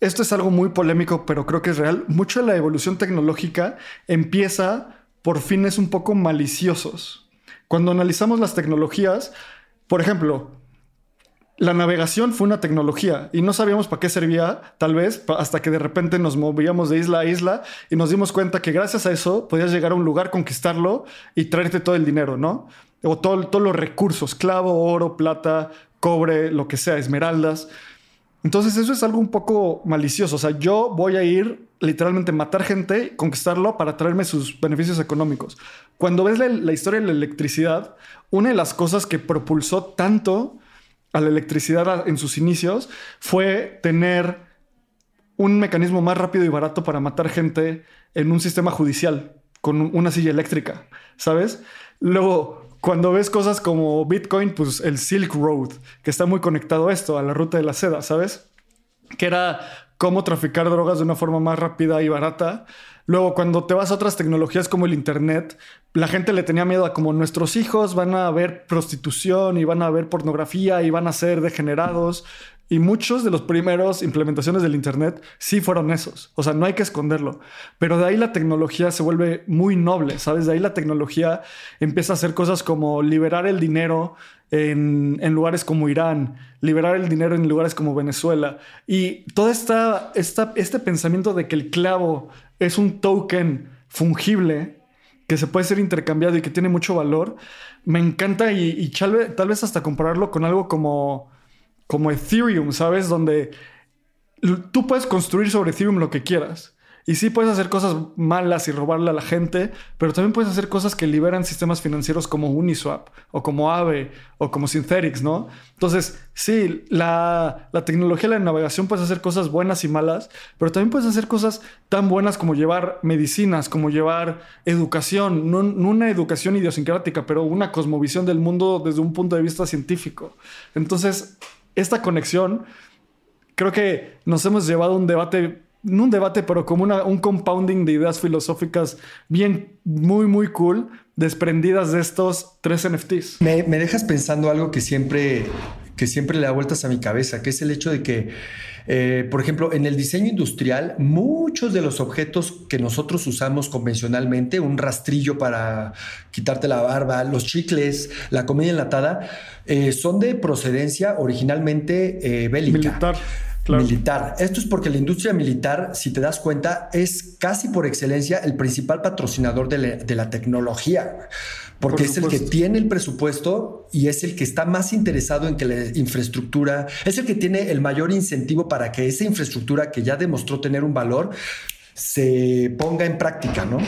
esto es algo muy polémico, pero creo que es real, mucho de la evolución tecnológica empieza por fines un poco maliciosos. Cuando analizamos las tecnologías, por ejemplo, la navegación fue una tecnología y no sabíamos para qué servía, tal vez, hasta que de repente nos movíamos de isla a isla y nos dimos cuenta que gracias a eso podías llegar a un lugar, conquistarlo y traerte todo el dinero, ¿no? O todo, todos los recursos, clavo, oro, plata, cobre, lo que sea, esmeraldas. Entonces eso es algo un poco malicioso. O sea, yo voy a ir literalmente matar gente, conquistarlo para traerme sus beneficios económicos. Cuando ves la, historia de la electricidad, una de las cosas que propulsó tanto a la electricidad en sus inicios fue tener un mecanismo más rápido y barato para matar gente en un sistema judicial con una silla eléctrica, ¿sabes? Luego, cuando ves cosas como Bitcoin, pues el Silk Road, que está muy conectado a esto, a la ruta de la seda, ¿sabes? Que era cómo traficar drogas de una forma más rápida y barata. Luego, cuando te vas a otras tecnologías como el Internet, la gente le tenía miedo a como nuestros hijos van a ver prostitución y van a ver pornografía y van a ser degenerados. Y muchos de los primeros implementaciones del Internet sí fueron esos. O sea, no hay que esconderlo. Pero de ahí la tecnología se vuelve muy noble, ¿sabes? De ahí la tecnología empieza a hacer cosas como liberar el dinero en, lugares como Irán, liberar el dinero en lugares como Venezuela. Y todo esta, esta, este pensamiento de que el clavo es un token fungible que se puede ser intercambiado y que tiene mucho valor, me encanta y tal vez hasta compararlo con algo como como Ethereum, ¿sabes? Donde tú puedes construir sobre Ethereum lo que quieras. Y sí puedes hacer cosas malas y robarle a la gente, pero también puedes hacer cosas que liberan sistemas financieros como Uniswap o como Aave o como Synthetix, ¿no? Entonces, sí, la, tecnología de la navegación puedes hacer cosas buenas y malas, pero también puedes hacer cosas tan buenas como llevar medicinas, como llevar educación, no una educación idiosincrática, pero una cosmovisión del mundo desde un punto de vista científico. Entonces, esta conexión, creo que nos hemos llevado un debate, no un debate, pero como una, un compounding de ideas filosóficas bien, muy, muy cool, desprendidas de estos tres NFTs. Me, me dejas pensando algo que siempre, que siempre le da vueltas a mi cabeza, que es el hecho de que eh, por ejemplo, en el diseño industrial, muchos de los objetos que nosotros usamos convencionalmente, un rastrillo para quitarte la barba, los chicles, la comida enlatada, eh, son de procedencia originalmente eh, bélica. Militar. Militar. Esto es porque la industria militar, si te das cuenta, es casi por excelencia el principal patrocinador de la tecnología porque es el que tiene el presupuesto y es el que está más interesado en que la infraestructura, es el que tiene el mayor incentivo para que esa infraestructura que ya demostró tener un valor, se ponga en práctica, ¿no?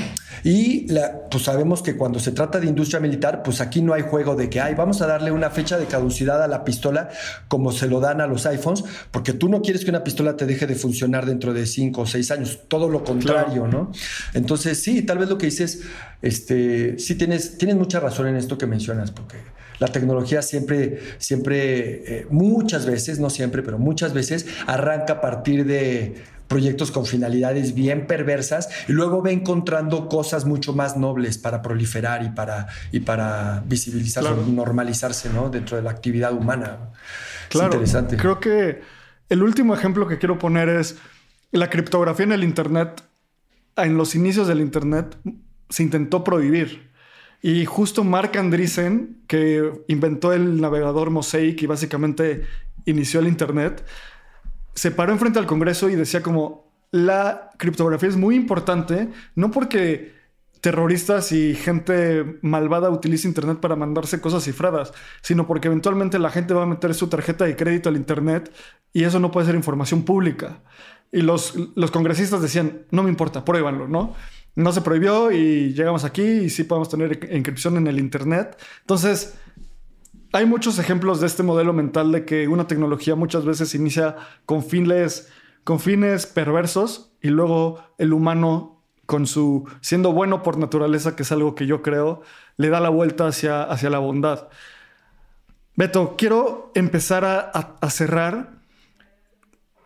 Y pues sabemos que cuando se trata de industria militar, pues aquí no hay juego de que, ay, vamos a darle una fecha de caducidad a la pistola como se lo dan a los iPhones, porque tú no quieres que una pistola te deje de funcionar dentro de cinco o seis años, todo lo contrario, ¿no? Entonces, sí, tal vez lo que dices, este, sí tienes, tienes mucha razón en esto que mencionas, porque la tecnología siempre, siempre, eh, muchas veces, no siempre, pero muchas veces arranca a partir de proyectos con finalidades bien perversas y luego va encontrando cosas mucho más nobles para proliferar y para, y para visibilizarse, normalizarse ¿no? dentro de la actividad humana. Claro, interesante. Creo que el último ejemplo que quiero poner es la criptografía en el Internet. En los inicios del Internet se intentó prohibir. Y justo Mark Andreessen, que inventó el navegador Mosaic y básicamente inició el Internet, se paró enfrente al Congreso y decía como la criptografía es muy importante, no porque terroristas y gente malvada utilice Internet para mandarse cosas cifradas, sino porque eventualmente la gente va a meter su tarjeta de crédito al Internet y eso no puede ser información pública. Y los, los congresistas decían, no me importa, pruébanlo, ¿no? No se prohibió y llegamos aquí y sí podemos tener encripción en el Internet. Entonces, hay muchos ejemplos de este modelo mental de que una tecnología muchas veces inicia con fines, con fines perversos y luego el humano con su siendo bueno por naturaleza, que es algo que yo creo, le da la vuelta hacia, hacia la bondad. Beto, quiero empezar a, cerrar.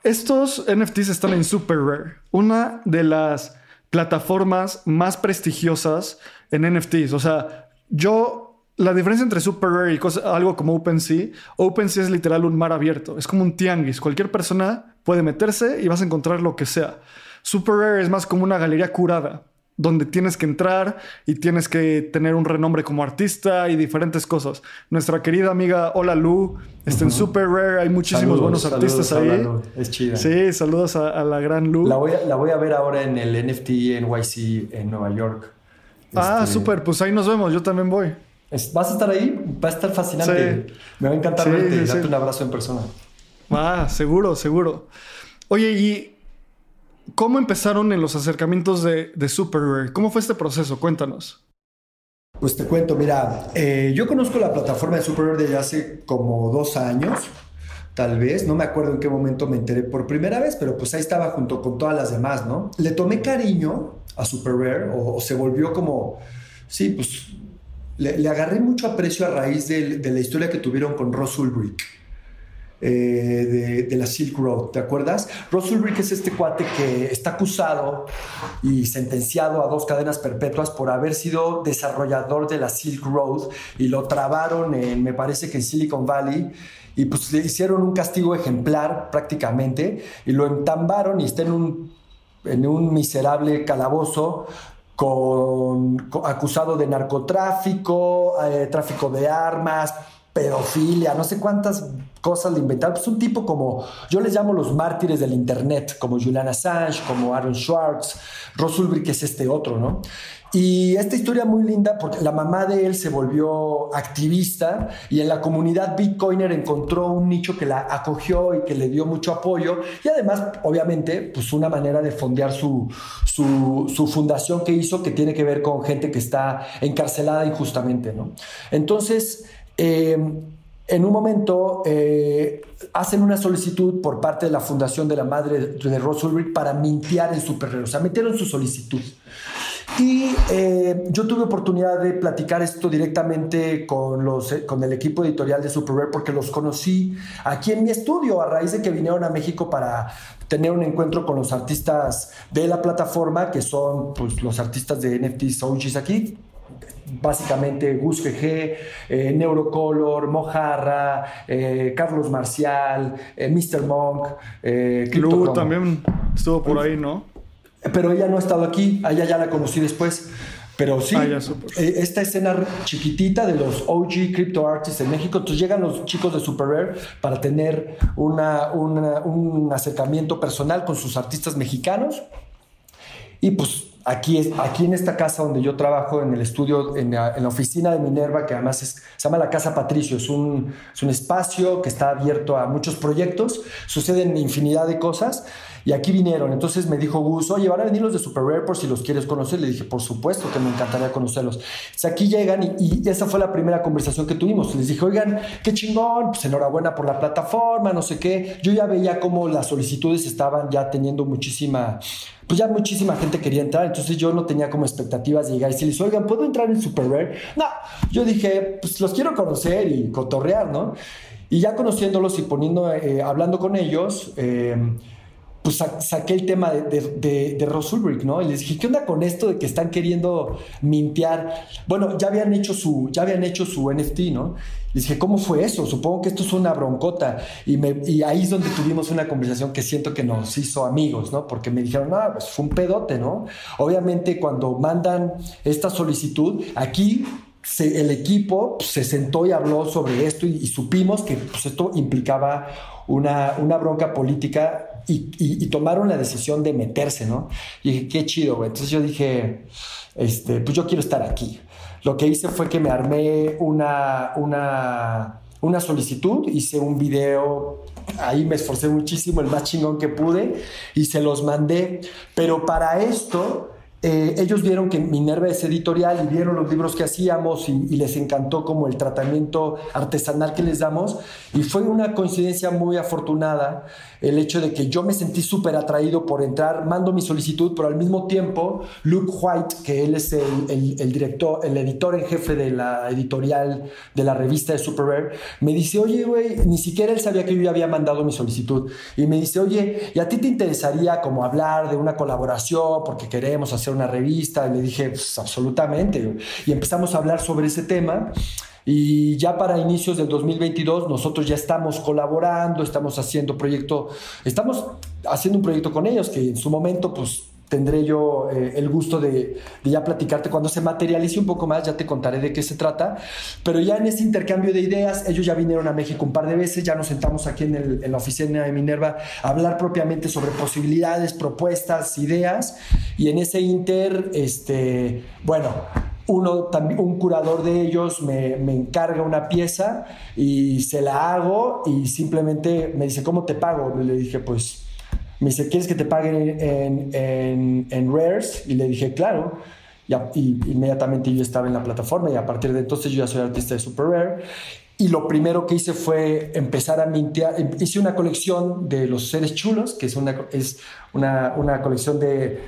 Estos NFTs están en Super Rare, una de las plataformas más prestigiosas en NFTs. O sea, yo, la diferencia entre Super Rare y algo como OpenSea, OpenSea es literal un mar abierto, es como un tianguis. Cualquier persona puede meterse y vas a encontrar lo que sea. Super Rare es más como una galería curada donde tienes que entrar y tienes que tener un renombre como artista y diferentes cosas. Nuestra querida amiga Hola Lu está en Super Rare, hay muchísimos buenos artistas ahí. Es chida. Sí, saludos a, la gran Lu. La voy, a, la voy, a, ver ahora en el NFT NYC en Nueva York. Ah, este, súper, pues ahí nos vemos, yo también voy. ¿Vas a estar ahí? Va a estar fascinante. Me va a encantar verte, darte un abrazo en persona. Ah, seguro, seguro. Oye, y ¿Cómo empezaron en los acercamientos de, de Superware? ¿Cómo fue este proceso? Cuéntanos. Pues te cuento, mira, eh, yo conozco la plataforma de Superware desde hace como dos años, tal vez, no me acuerdo en qué momento me enteré por primera vez, pero pues ahí estaba junto con todas las demás, ¿no? Le tomé cariño a Superware o, se volvió como, sí, pues le, agarré mucho aprecio a raíz de, la historia que tuvieron con Ross Ulbricht. Eh, de, la Silk Road, ¿te acuerdas? Russell Rick es este cuate que está acusado y sentenciado a dos cadenas perpetuas por haber sido desarrollador de la Silk Road y lo trabaron en, me parece que en Silicon Valley y pues le hicieron un castigo ejemplar prácticamente y lo entambaron y está en un miserable calabozo con, acusado de narcotráfico, eh, tráfico de armas, pedofilia, no sé cuántas cosas le inventaron. Pues un tipo como, yo les llamo los mártires del Internet, como Julian Assange, como Aaron Schwartz, Ross Ulbricht es este otro, ¿no? Y esta historia muy linda porque la mamá de él se volvió activista y en la comunidad Bitcoiner encontró un nicho que la acogió y que le dio mucho apoyo y además, obviamente, pues una manera de fondear su, su, fundación que hizo que tiene que ver con gente que está encarcelada injustamente, ¿no? Entonces, eh, en un momento eh, hacen una solicitud por parte de la fundación de la madre de Ulrich para mintear en Super O sea, metieron su solicitud. Y eh, yo tuve oportunidad de platicar esto directamente con, los, con el equipo editorial de Super porque los conocí aquí en mi estudio a raíz de que vinieron a México para tener un encuentro con los artistas de la plataforma, que son pues, los artistas de NFT OGs aquí, básicamente Gus GG, eh, Neurocolor, Mojarra, eh, Carlos Marcial, eh, Mr. Monk, eh, también estuvo por ahí, ¿no? Pero ella no ha estado aquí, a ella ya la conocí después. Pero sí, ah, esta escena chiquitita de los OG Crypto Artists en México, entonces llegan los chicos de Super Rare para tener una, un acercamiento personal con sus artistas mexicanos. Y pues aquí, aquí en esta casa donde yo trabajo, en el estudio, en la, oficina de Minerva, que además se llama la Casa Patricio, es un, es un espacio que está abierto a muchos proyectos, suceden infinidad de cosas. Y aquí vinieron. Entonces me dijo Gus, oye, van a venir los de Super Rare si los quieres conocer. Le dije, por supuesto que me encantaría conocerlos. O aquí llegan y, y, esa fue la primera conversación que tuvimos. Les dije, oigan, qué chingón, pues enhorabuena por la plataforma, no sé qué. Yo ya veía cómo las solicitudes estaban ya teniendo muchísima pues ya muchísima gente quería entrar, entonces yo no tenía como expectativas de llegar y decirles, oigan, ¿puedo entrar en Super Rare? No, yo dije, pues los quiero conocer y cotorrear, ¿no? Y ya conociéndolos y poniendo, eh, hablando con ellos, eh, pues saqué el tema de, de, de, Ross Ulrich, ¿no? Y les dije, ¿qué onda con esto de que están queriendo mintear? Bueno, ya habían hecho su, ya habían hecho su NFT, ¿no? Les dije, ¿cómo fue eso? Supongo que esto es una broncota. Y, ahí es donde tuvimos una conversación que siento que nos hizo amigos, ¿no? Porque me dijeron, no, pues fue un pedote, ¿no? Obviamente cuando mandan esta solicitud, aquí el equipo se sentó y habló sobre esto y, supimos que pues, esto implicaba una, una bronca política y, tomaron la decisión de meterse, ¿no? Y dije, qué chido, güey. Entonces yo dije, este, pues yo quiero estar aquí. Lo que hice fue que me armé una, una, una solicitud, hice un video, ahí me esforcé muchísimo, el más chingón que pude, y se los mandé. Pero para esto eh, ellos vieron que Minerva es editorial y vieron los libros que hacíamos y, les encantó como el tratamiento artesanal que les damos. Y fue una coincidencia muy afortunada el hecho de que yo me sentí súper atraído por entrar, mando mi solicitud, pero al mismo tiempo Luke White, que él es el, director, el editor en jefe de la editorial de la revista de Super Rare, me dice, oye, güey, ni siquiera él sabía que yo ya había mandado mi solicitud. Y me dice, oye, ¿y a ti te interesaría como hablar de una colaboración porque queremos hacer una revista? Y le dije, pues absolutamente. Y empezamos a hablar sobre ese tema. Y ya para inicios del 2022 nosotros ya estamos colaborando, estamos haciendo proyecto, estamos haciendo un proyecto con ellos que en su momento pues tendré yo eh, el gusto de, ya platicarte. Cuando se materialice un poco más, ya te contaré de qué se trata, pero ya en ese intercambio de ideas, ellos ya vinieron a México un par de veces, ya nos sentamos aquí en, la oficina de Minerva a hablar propiamente sobre posibilidades, propuestas, ideas, y en ese inter, este, bueno, uno, un curador de ellos me, encarga una pieza y se la hago y simplemente me dice, ¿cómo te pago? le dije, pues, me dice, ¿quieres que te paguen en, en, en Rares? Y le dije, claro. Y, y, inmediatamente yo estaba en la plataforma y a partir de entonces yo ya soy artista de Super Rare. Y lo primero que hice fue empezar a mintear. Hice una colección de los seres chulos, que es una, es una, una colección de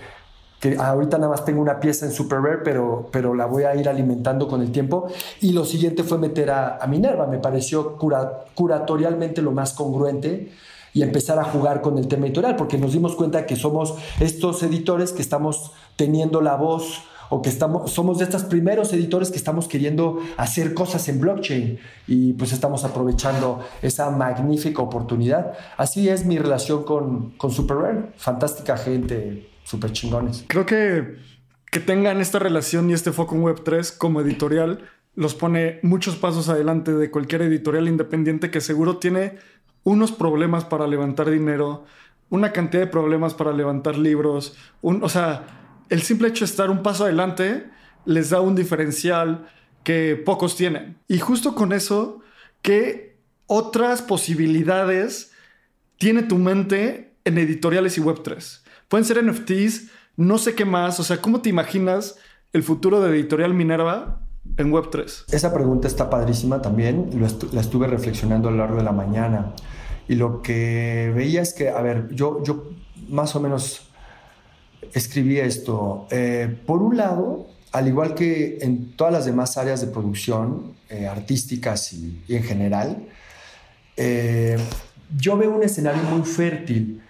que ahorita nada más tengo una pieza en Super Rare, pero, pero la voy a ir alimentando con el tiempo. Y lo siguiente fue meter a, Minerva, me pareció curatorialmente lo más congruente y empezar a jugar con el tema editorial, porque nos dimos cuenta que somos estos editores que estamos teniendo la voz o que estamos, somos de estos primeros editores que estamos queriendo hacer cosas en blockchain y pues estamos aprovechando esa magnífica oportunidad. Así es mi relación con, con Super Rare, fantástica gente, súper chingones. Creo que que tengan esta relación y este foco en Web3 como editorial los pone muchos pasos adelante de cualquier editorial independiente que seguro tiene unos problemas para levantar dinero, una cantidad de problemas para levantar libros, un, o sea, el simple hecho de estar un paso adelante les da un diferencial que pocos tienen. Y justo con eso, ¿qué otras posibilidades tiene tu mente en editoriales y Web3? Pueden ser NFTs, no sé qué más. O sea, ¿cómo te imaginas el futuro de Editorial Minerva en Web3? Esa pregunta está padrísima también. la estuve reflexionando a lo largo de la mañana. Y lo que veía es que, a ver, yo, yo más o menos escribí esto. Eh, por un lado, al igual que en todas las demás áreas de producción, eh, artísticas y, en general, eh, yo veo un escenario muy fértil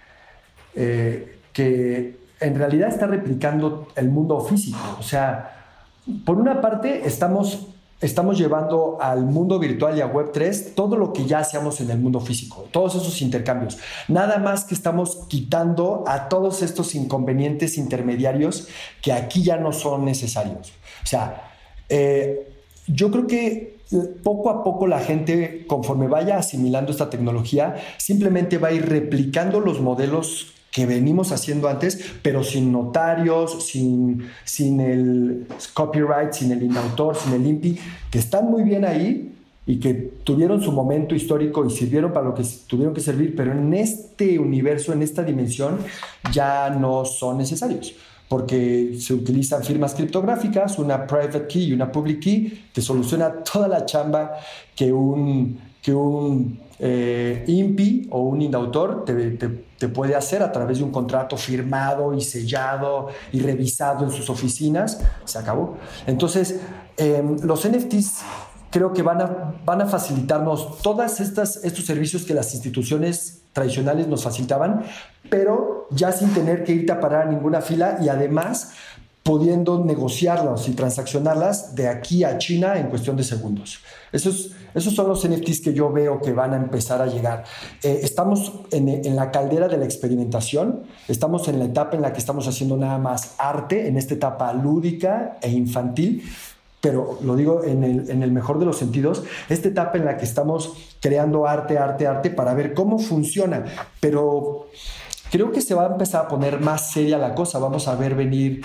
que en realidad está replicando el mundo físico. O sea, por una parte estamos, estamos llevando al mundo virtual y a Web3 todo lo que ya hacíamos en el mundo físico, todos esos intercambios. Nada más que estamos quitando a todos estos inconvenientes intermediarios que aquí ya no son necesarios. O sea, eh, yo creo que poco a poco la gente, conforme vaya asimilando esta tecnología, simplemente va a ir replicando los modelos que venimos haciendo antes, pero sin notarios, sin, sin el copyright, sin el inautor, sin el INPI, que están muy bien ahí y que tuvieron su momento histórico y sirvieron para lo que tuvieron que servir, pero en este universo, en esta dimensión, ya no son necesarios porque se utilizan firmas criptográficas, una private key y una public key, que soluciona toda la chamba que un, que un eh, o un indautor te, te, puede hacer a través de un contrato firmado y sellado y revisado en sus oficinas, se acabó. Entonces, em, los NFTs creo que van a, van a facilitarnos todos estos servicios que las instituciones tradicionales nos facilitaban, pero ya sin tener que irte a parar a ninguna fila y además pudiendo negociarlas y transaccionarlas de aquí a China en cuestión de segundos. Esos, esos son los NFTs que yo veo que van a empezar a llegar. Eh, estamos en, la caldera de la experimentación, estamos en la etapa en la que estamos haciendo nada más arte, en esta etapa lúdica e infantil, pero lo digo en el, mejor de los sentidos, esta etapa en la que estamos creando arte, arte, arte para ver cómo funciona, pero creo que se va a empezar a poner más seria la cosa, vamos a ver venir,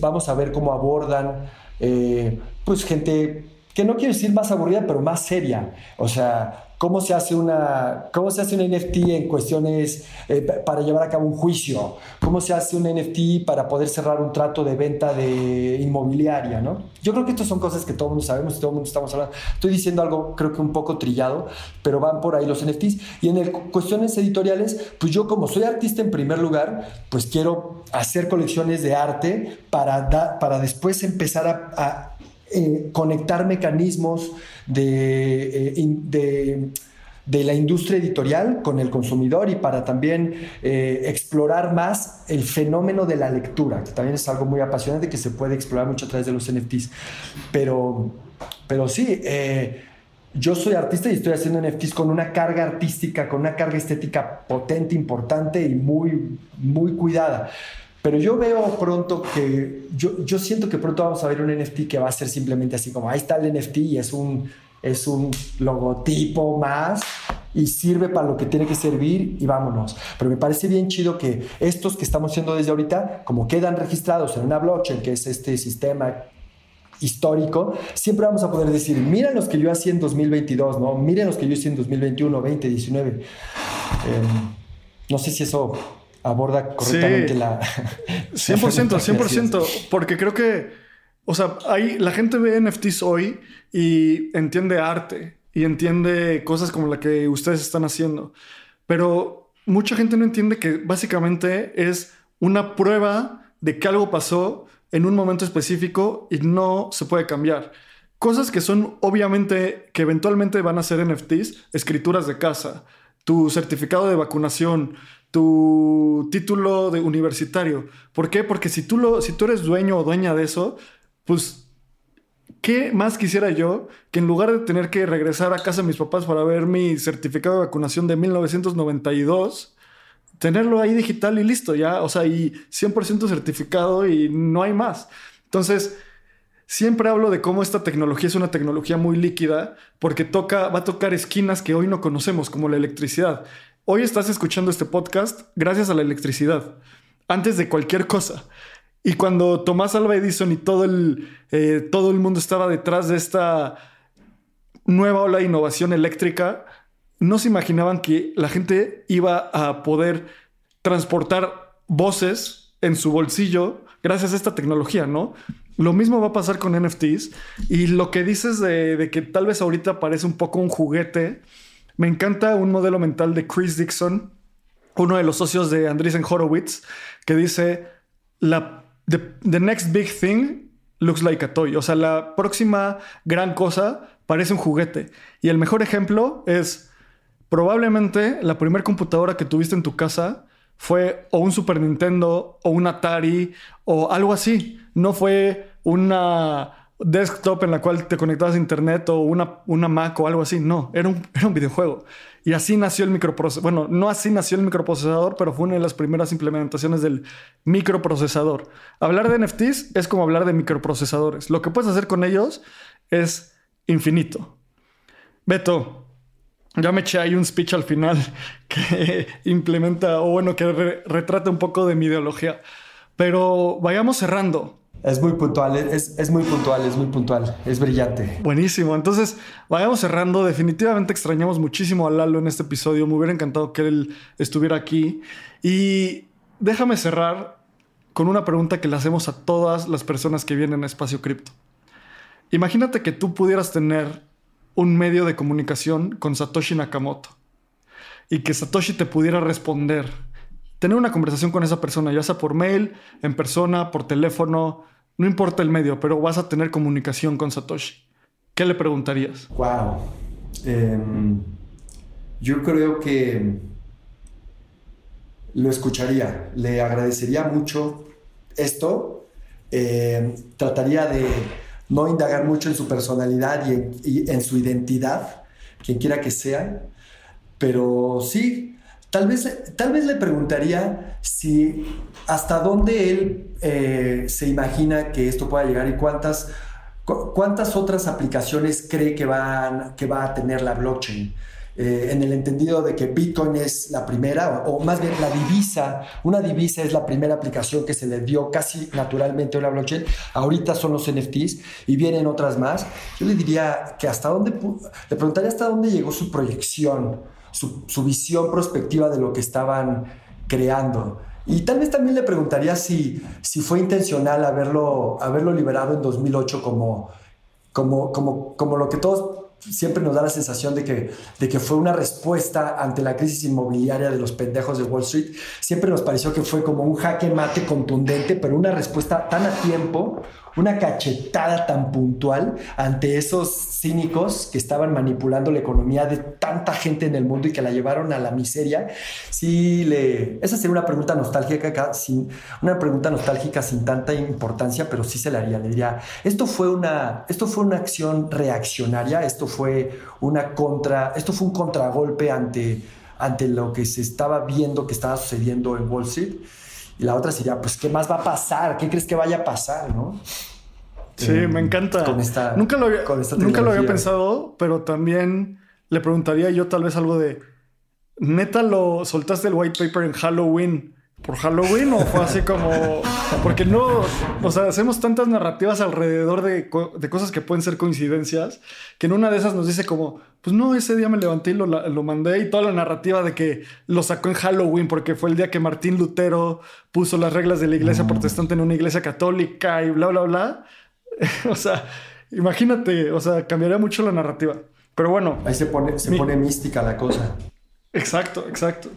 vamos a ver cómo abordan, eh, pues gente que no quiero decir más aburrida, pero más seria, o sea, cómo se hace una, cómo se hace un NFT en cuestiones eh, para llevar a cabo un juicio, cómo se hace un NFT para poder cerrar un trato de venta de inmobiliaria, ¿no? Yo creo que estas son cosas que todo el mundo sabemos y todo el mundo estamos hablando. Estoy diciendo algo creo que un poco trillado, pero van por ahí los NFTs. Y en cuestiones editoriales, pues yo como soy artista en primer lugar, pues quiero hacer colecciones de arte para, para después empezar a eh, conectar mecanismos de, eh, de, la industria editorial con el consumidor y para también eh, explorar más el fenómeno de la lectura, que también es algo muy apasionante que se puede explorar mucho a través de los NFTs. Pero, pero sí, yo soy artista y estoy haciendo NFTs con una carga artística, con una carga estética potente, importante y muy, muy cuidada. Pero yo veo pronto que, yo, yo siento que pronto vamos a ver un NFT que va a ser simplemente así como, ahí está el NFT y es un, es un logotipo más y sirve para lo que tiene que servir y vámonos. Pero me parece bien chido que estos que estamos haciendo desde ahorita, como quedan registrados en una blockchain, que es este sistema histórico, siempre vamos a poder decir, miren los que yo hacía en 2022, ¿no? Miren los que yo hice en 2021, 20, 19. no sé si eso aborda correctamente la... 100%, 100%, porque creo que, o sea, hay, la gente ve NFTs hoy y entiende arte y entiende cosas como la que ustedes están haciendo, pero mucha gente no entiende que básicamente es una prueba de que algo pasó en un momento específico y no se puede cambiar. Cosas que son obviamente, que eventualmente van a ser NFTs, escrituras de casa, tu certificado de vacunación, tu título de universitario. ¿Por qué? Porque si tú, lo, si tú eres dueño o dueña de eso, pues, ¿qué más quisiera yo que en lugar de tener que regresar a casa de mis papás para ver mi certificado de vacunación de 1992, tenerlo ahí digital y listo, ya, o sea, y 100% certificado y no hay más. Entonces, siempre hablo de cómo esta tecnología es una tecnología muy líquida porque toca, va a tocar esquinas que hoy no conocemos, como la electricidad. Hoy estás escuchando este podcast gracias a la electricidad, antes de cualquier cosa. Y cuando Tomás Alva Edison y todo el, eh, todo el mundo estaba detrás de esta nueva ola de innovación eléctrica, no se imaginaban que la gente iba a poder transportar voces en su bolsillo gracias a esta tecnología, ¿no? Lo mismo va a pasar con NFTs. Y lo que dices de, de que tal vez ahorita parece un poco un juguete, me encanta un modelo mental de Chris Dixon, uno de los socios de Andreessen Horowitz, que dice, la, the, next big thing looks like a toy. O sea, la próxima gran cosa parece un juguete. Y el mejor ejemplo es, probablemente la primera computadora que tuviste en tu casa fue o un Super Nintendo o un Atari o algo así. No fue una desktop en la cual te conectabas a internet o una, una Mac o algo así. No, era un, era un videojuego. Y así nació el microprocesador. Bueno, no así nació el microprocesador, pero fue una de las primeras implementaciones del microprocesador. Hablar de NFTs es como hablar de microprocesadores. Lo que puedes hacer con ellos es infinito. Beto, ya me eché ahí un speech al final que implementa, o bueno, que retrata un poco de mi ideología. Pero vayamos cerrando. Es muy puntual, es, es, muy puntual, es muy puntual, es brillante. Buenísimo. Entonces, vayamos cerrando. Definitivamente extrañamos muchísimo a Lalo en este episodio. Me hubiera encantado que él estuviera aquí. Y déjame cerrar con una pregunta que le hacemos a todas las personas que vienen a Espacio Cripto. Imagínate que tú pudieras tener un medio de comunicación con Satoshi Nakamoto y que Satoshi te pudiera responder. Tener una conversación con esa persona, ya sea por mail, en persona, por teléfono, no importa el medio, pero vas a tener comunicación con Satoshi. ¿Qué le preguntarías? Wow. Em, yo creo que lo escucharía, le agradecería mucho esto, em, trataría de no indagar mucho en su personalidad y en, su identidad, quien quiera que sea, pero sí, tal vez, tal vez le preguntaría si hasta dónde él eh, se imagina que esto pueda llegar y cuántas, cuántas otras aplicaciones cree que, van, que va a tener la blockchain. eh, en el entendido de que Bitcoin es la primera, o, más bien la divisa, una divisa es la primera aplicación que se le dio casi naturalmente a la blockchain, ahorita son los NFTs y vienen otras más, yo le diría que hasta dónde, le preguntaría hasta dónde llegó su proyección, su, su visión prospectiva de lo que estaban creando. Y tal vez también le preguntaría si, si fue intencional haberlo, haberlo liberado en 2008 como, como, como, como lo que todos siempre nos da la sensación de que, de que fue una respuesta ante la crisis inmobiliaria de los pendejos de Wall Street. Siempre nos pareció que fue como un jaque mate contundente, pero una respuesta tan a tiempo, una cachetada tan puntual ante esos cínicos que estaban manipulando la economía de tanta gente en el mundo y que la llevaron a la miseria. Sí, le, esa sería una pregunta nostálgica, sin, una pregunta nostálgica sin tanta importancia, pero sí se la haría. Le diría, esto fue una, esto fue una acción reaccionaria, esto fue una contra, esto fue un contragolpe ante, ante lo que se estaba viendo que estaba sucediendo en Wall Street. Y la otra sería, pues, ¿qué más va a pasar? ¿Qué crees que vaya a pasar? ¿no? Sí, me encanta. nunca lo había, nunca lo había pensado, pero también le preguntaría yo tal vez algo de, ¿neta lo soltaste el white paper en Halloween por Halloween o fue así como... Porque no, o sea, hacemos tantas narrativas alrededor de, de, cosas que pueden ser coincidencias, que en una de esas nos dice como, pues no, ese día me levanté y lo, lo mandé y toda la narrativa de que lo sacó en Halloween porque fue el día que Martín Lutero puso las reglas de la iglesia protestante en una iglesia católica y bla, bla, bla. o sea, imagínate, o sea, cambiaría mucho la narrativa. Pero bueno. Ahí se pone, se pone mística la cosa. Exacto, exacto.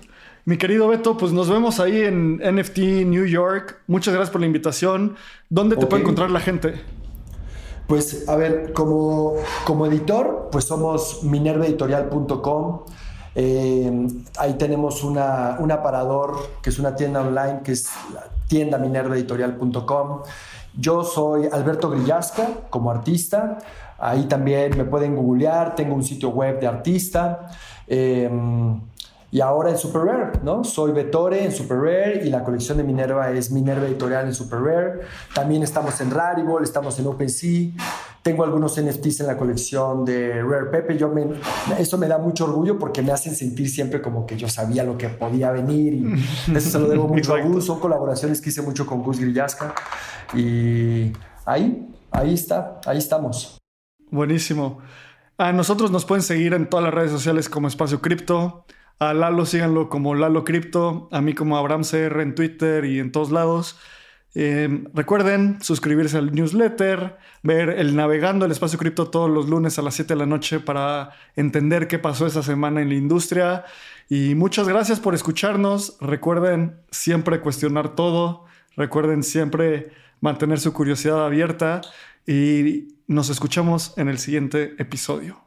Mi querido Beto, pues nos vemos ahí en NFT New York. Muchas gracias por la invitación. ¿Dónde te puede encontrar la gente? Pues a ver, como, como editor, pues somos minervaeditorial.com. Eh, ahí tenemos una, un aparador que es una tienda online que es tienda minervaeditorial.com. Yo soy Alberto Grillasca como artista. Ahí también me pueden googlear. Tengo un sitio web de artista. Em, y ahora en Super Rare, ¿no? Soy Vetore en Super Rare y la colección de Minerva es Minerva Editorial en Super Rare. También estamos en Rarible, estamos en OpenSea. Tengo algunos NFTs en la colección de Rare Pepe. Yo me, eso me da mucho orgullo porque me hacen sentir siempre como que yo sabía lo que podía venir y eso se lo debo mucho a Gus. Son colaboraciones que hice mucho con Gus Grillasca y ahí, ahí está, ahí estamos. Buenísimo. A nosotros nos pueden seguir en todas las redes sociales como Espacio Cripto. A Lalo síganlo como Lalo Cripto, a mí como Abraham CR en Twitter y en todos lados. Em, recuerden suscribirse al newsletter, ver el Navegando el Espacio Cripto todos los lunes a las 7 de la noche para entender qué pasó esa semana en la industria. Y muchas gracias por escucharnos. Recuerden siempre cuestionar todo. Recuerden siempre mantener su curiosidad abierta. Y nos escuchamos en el siguiente episodio.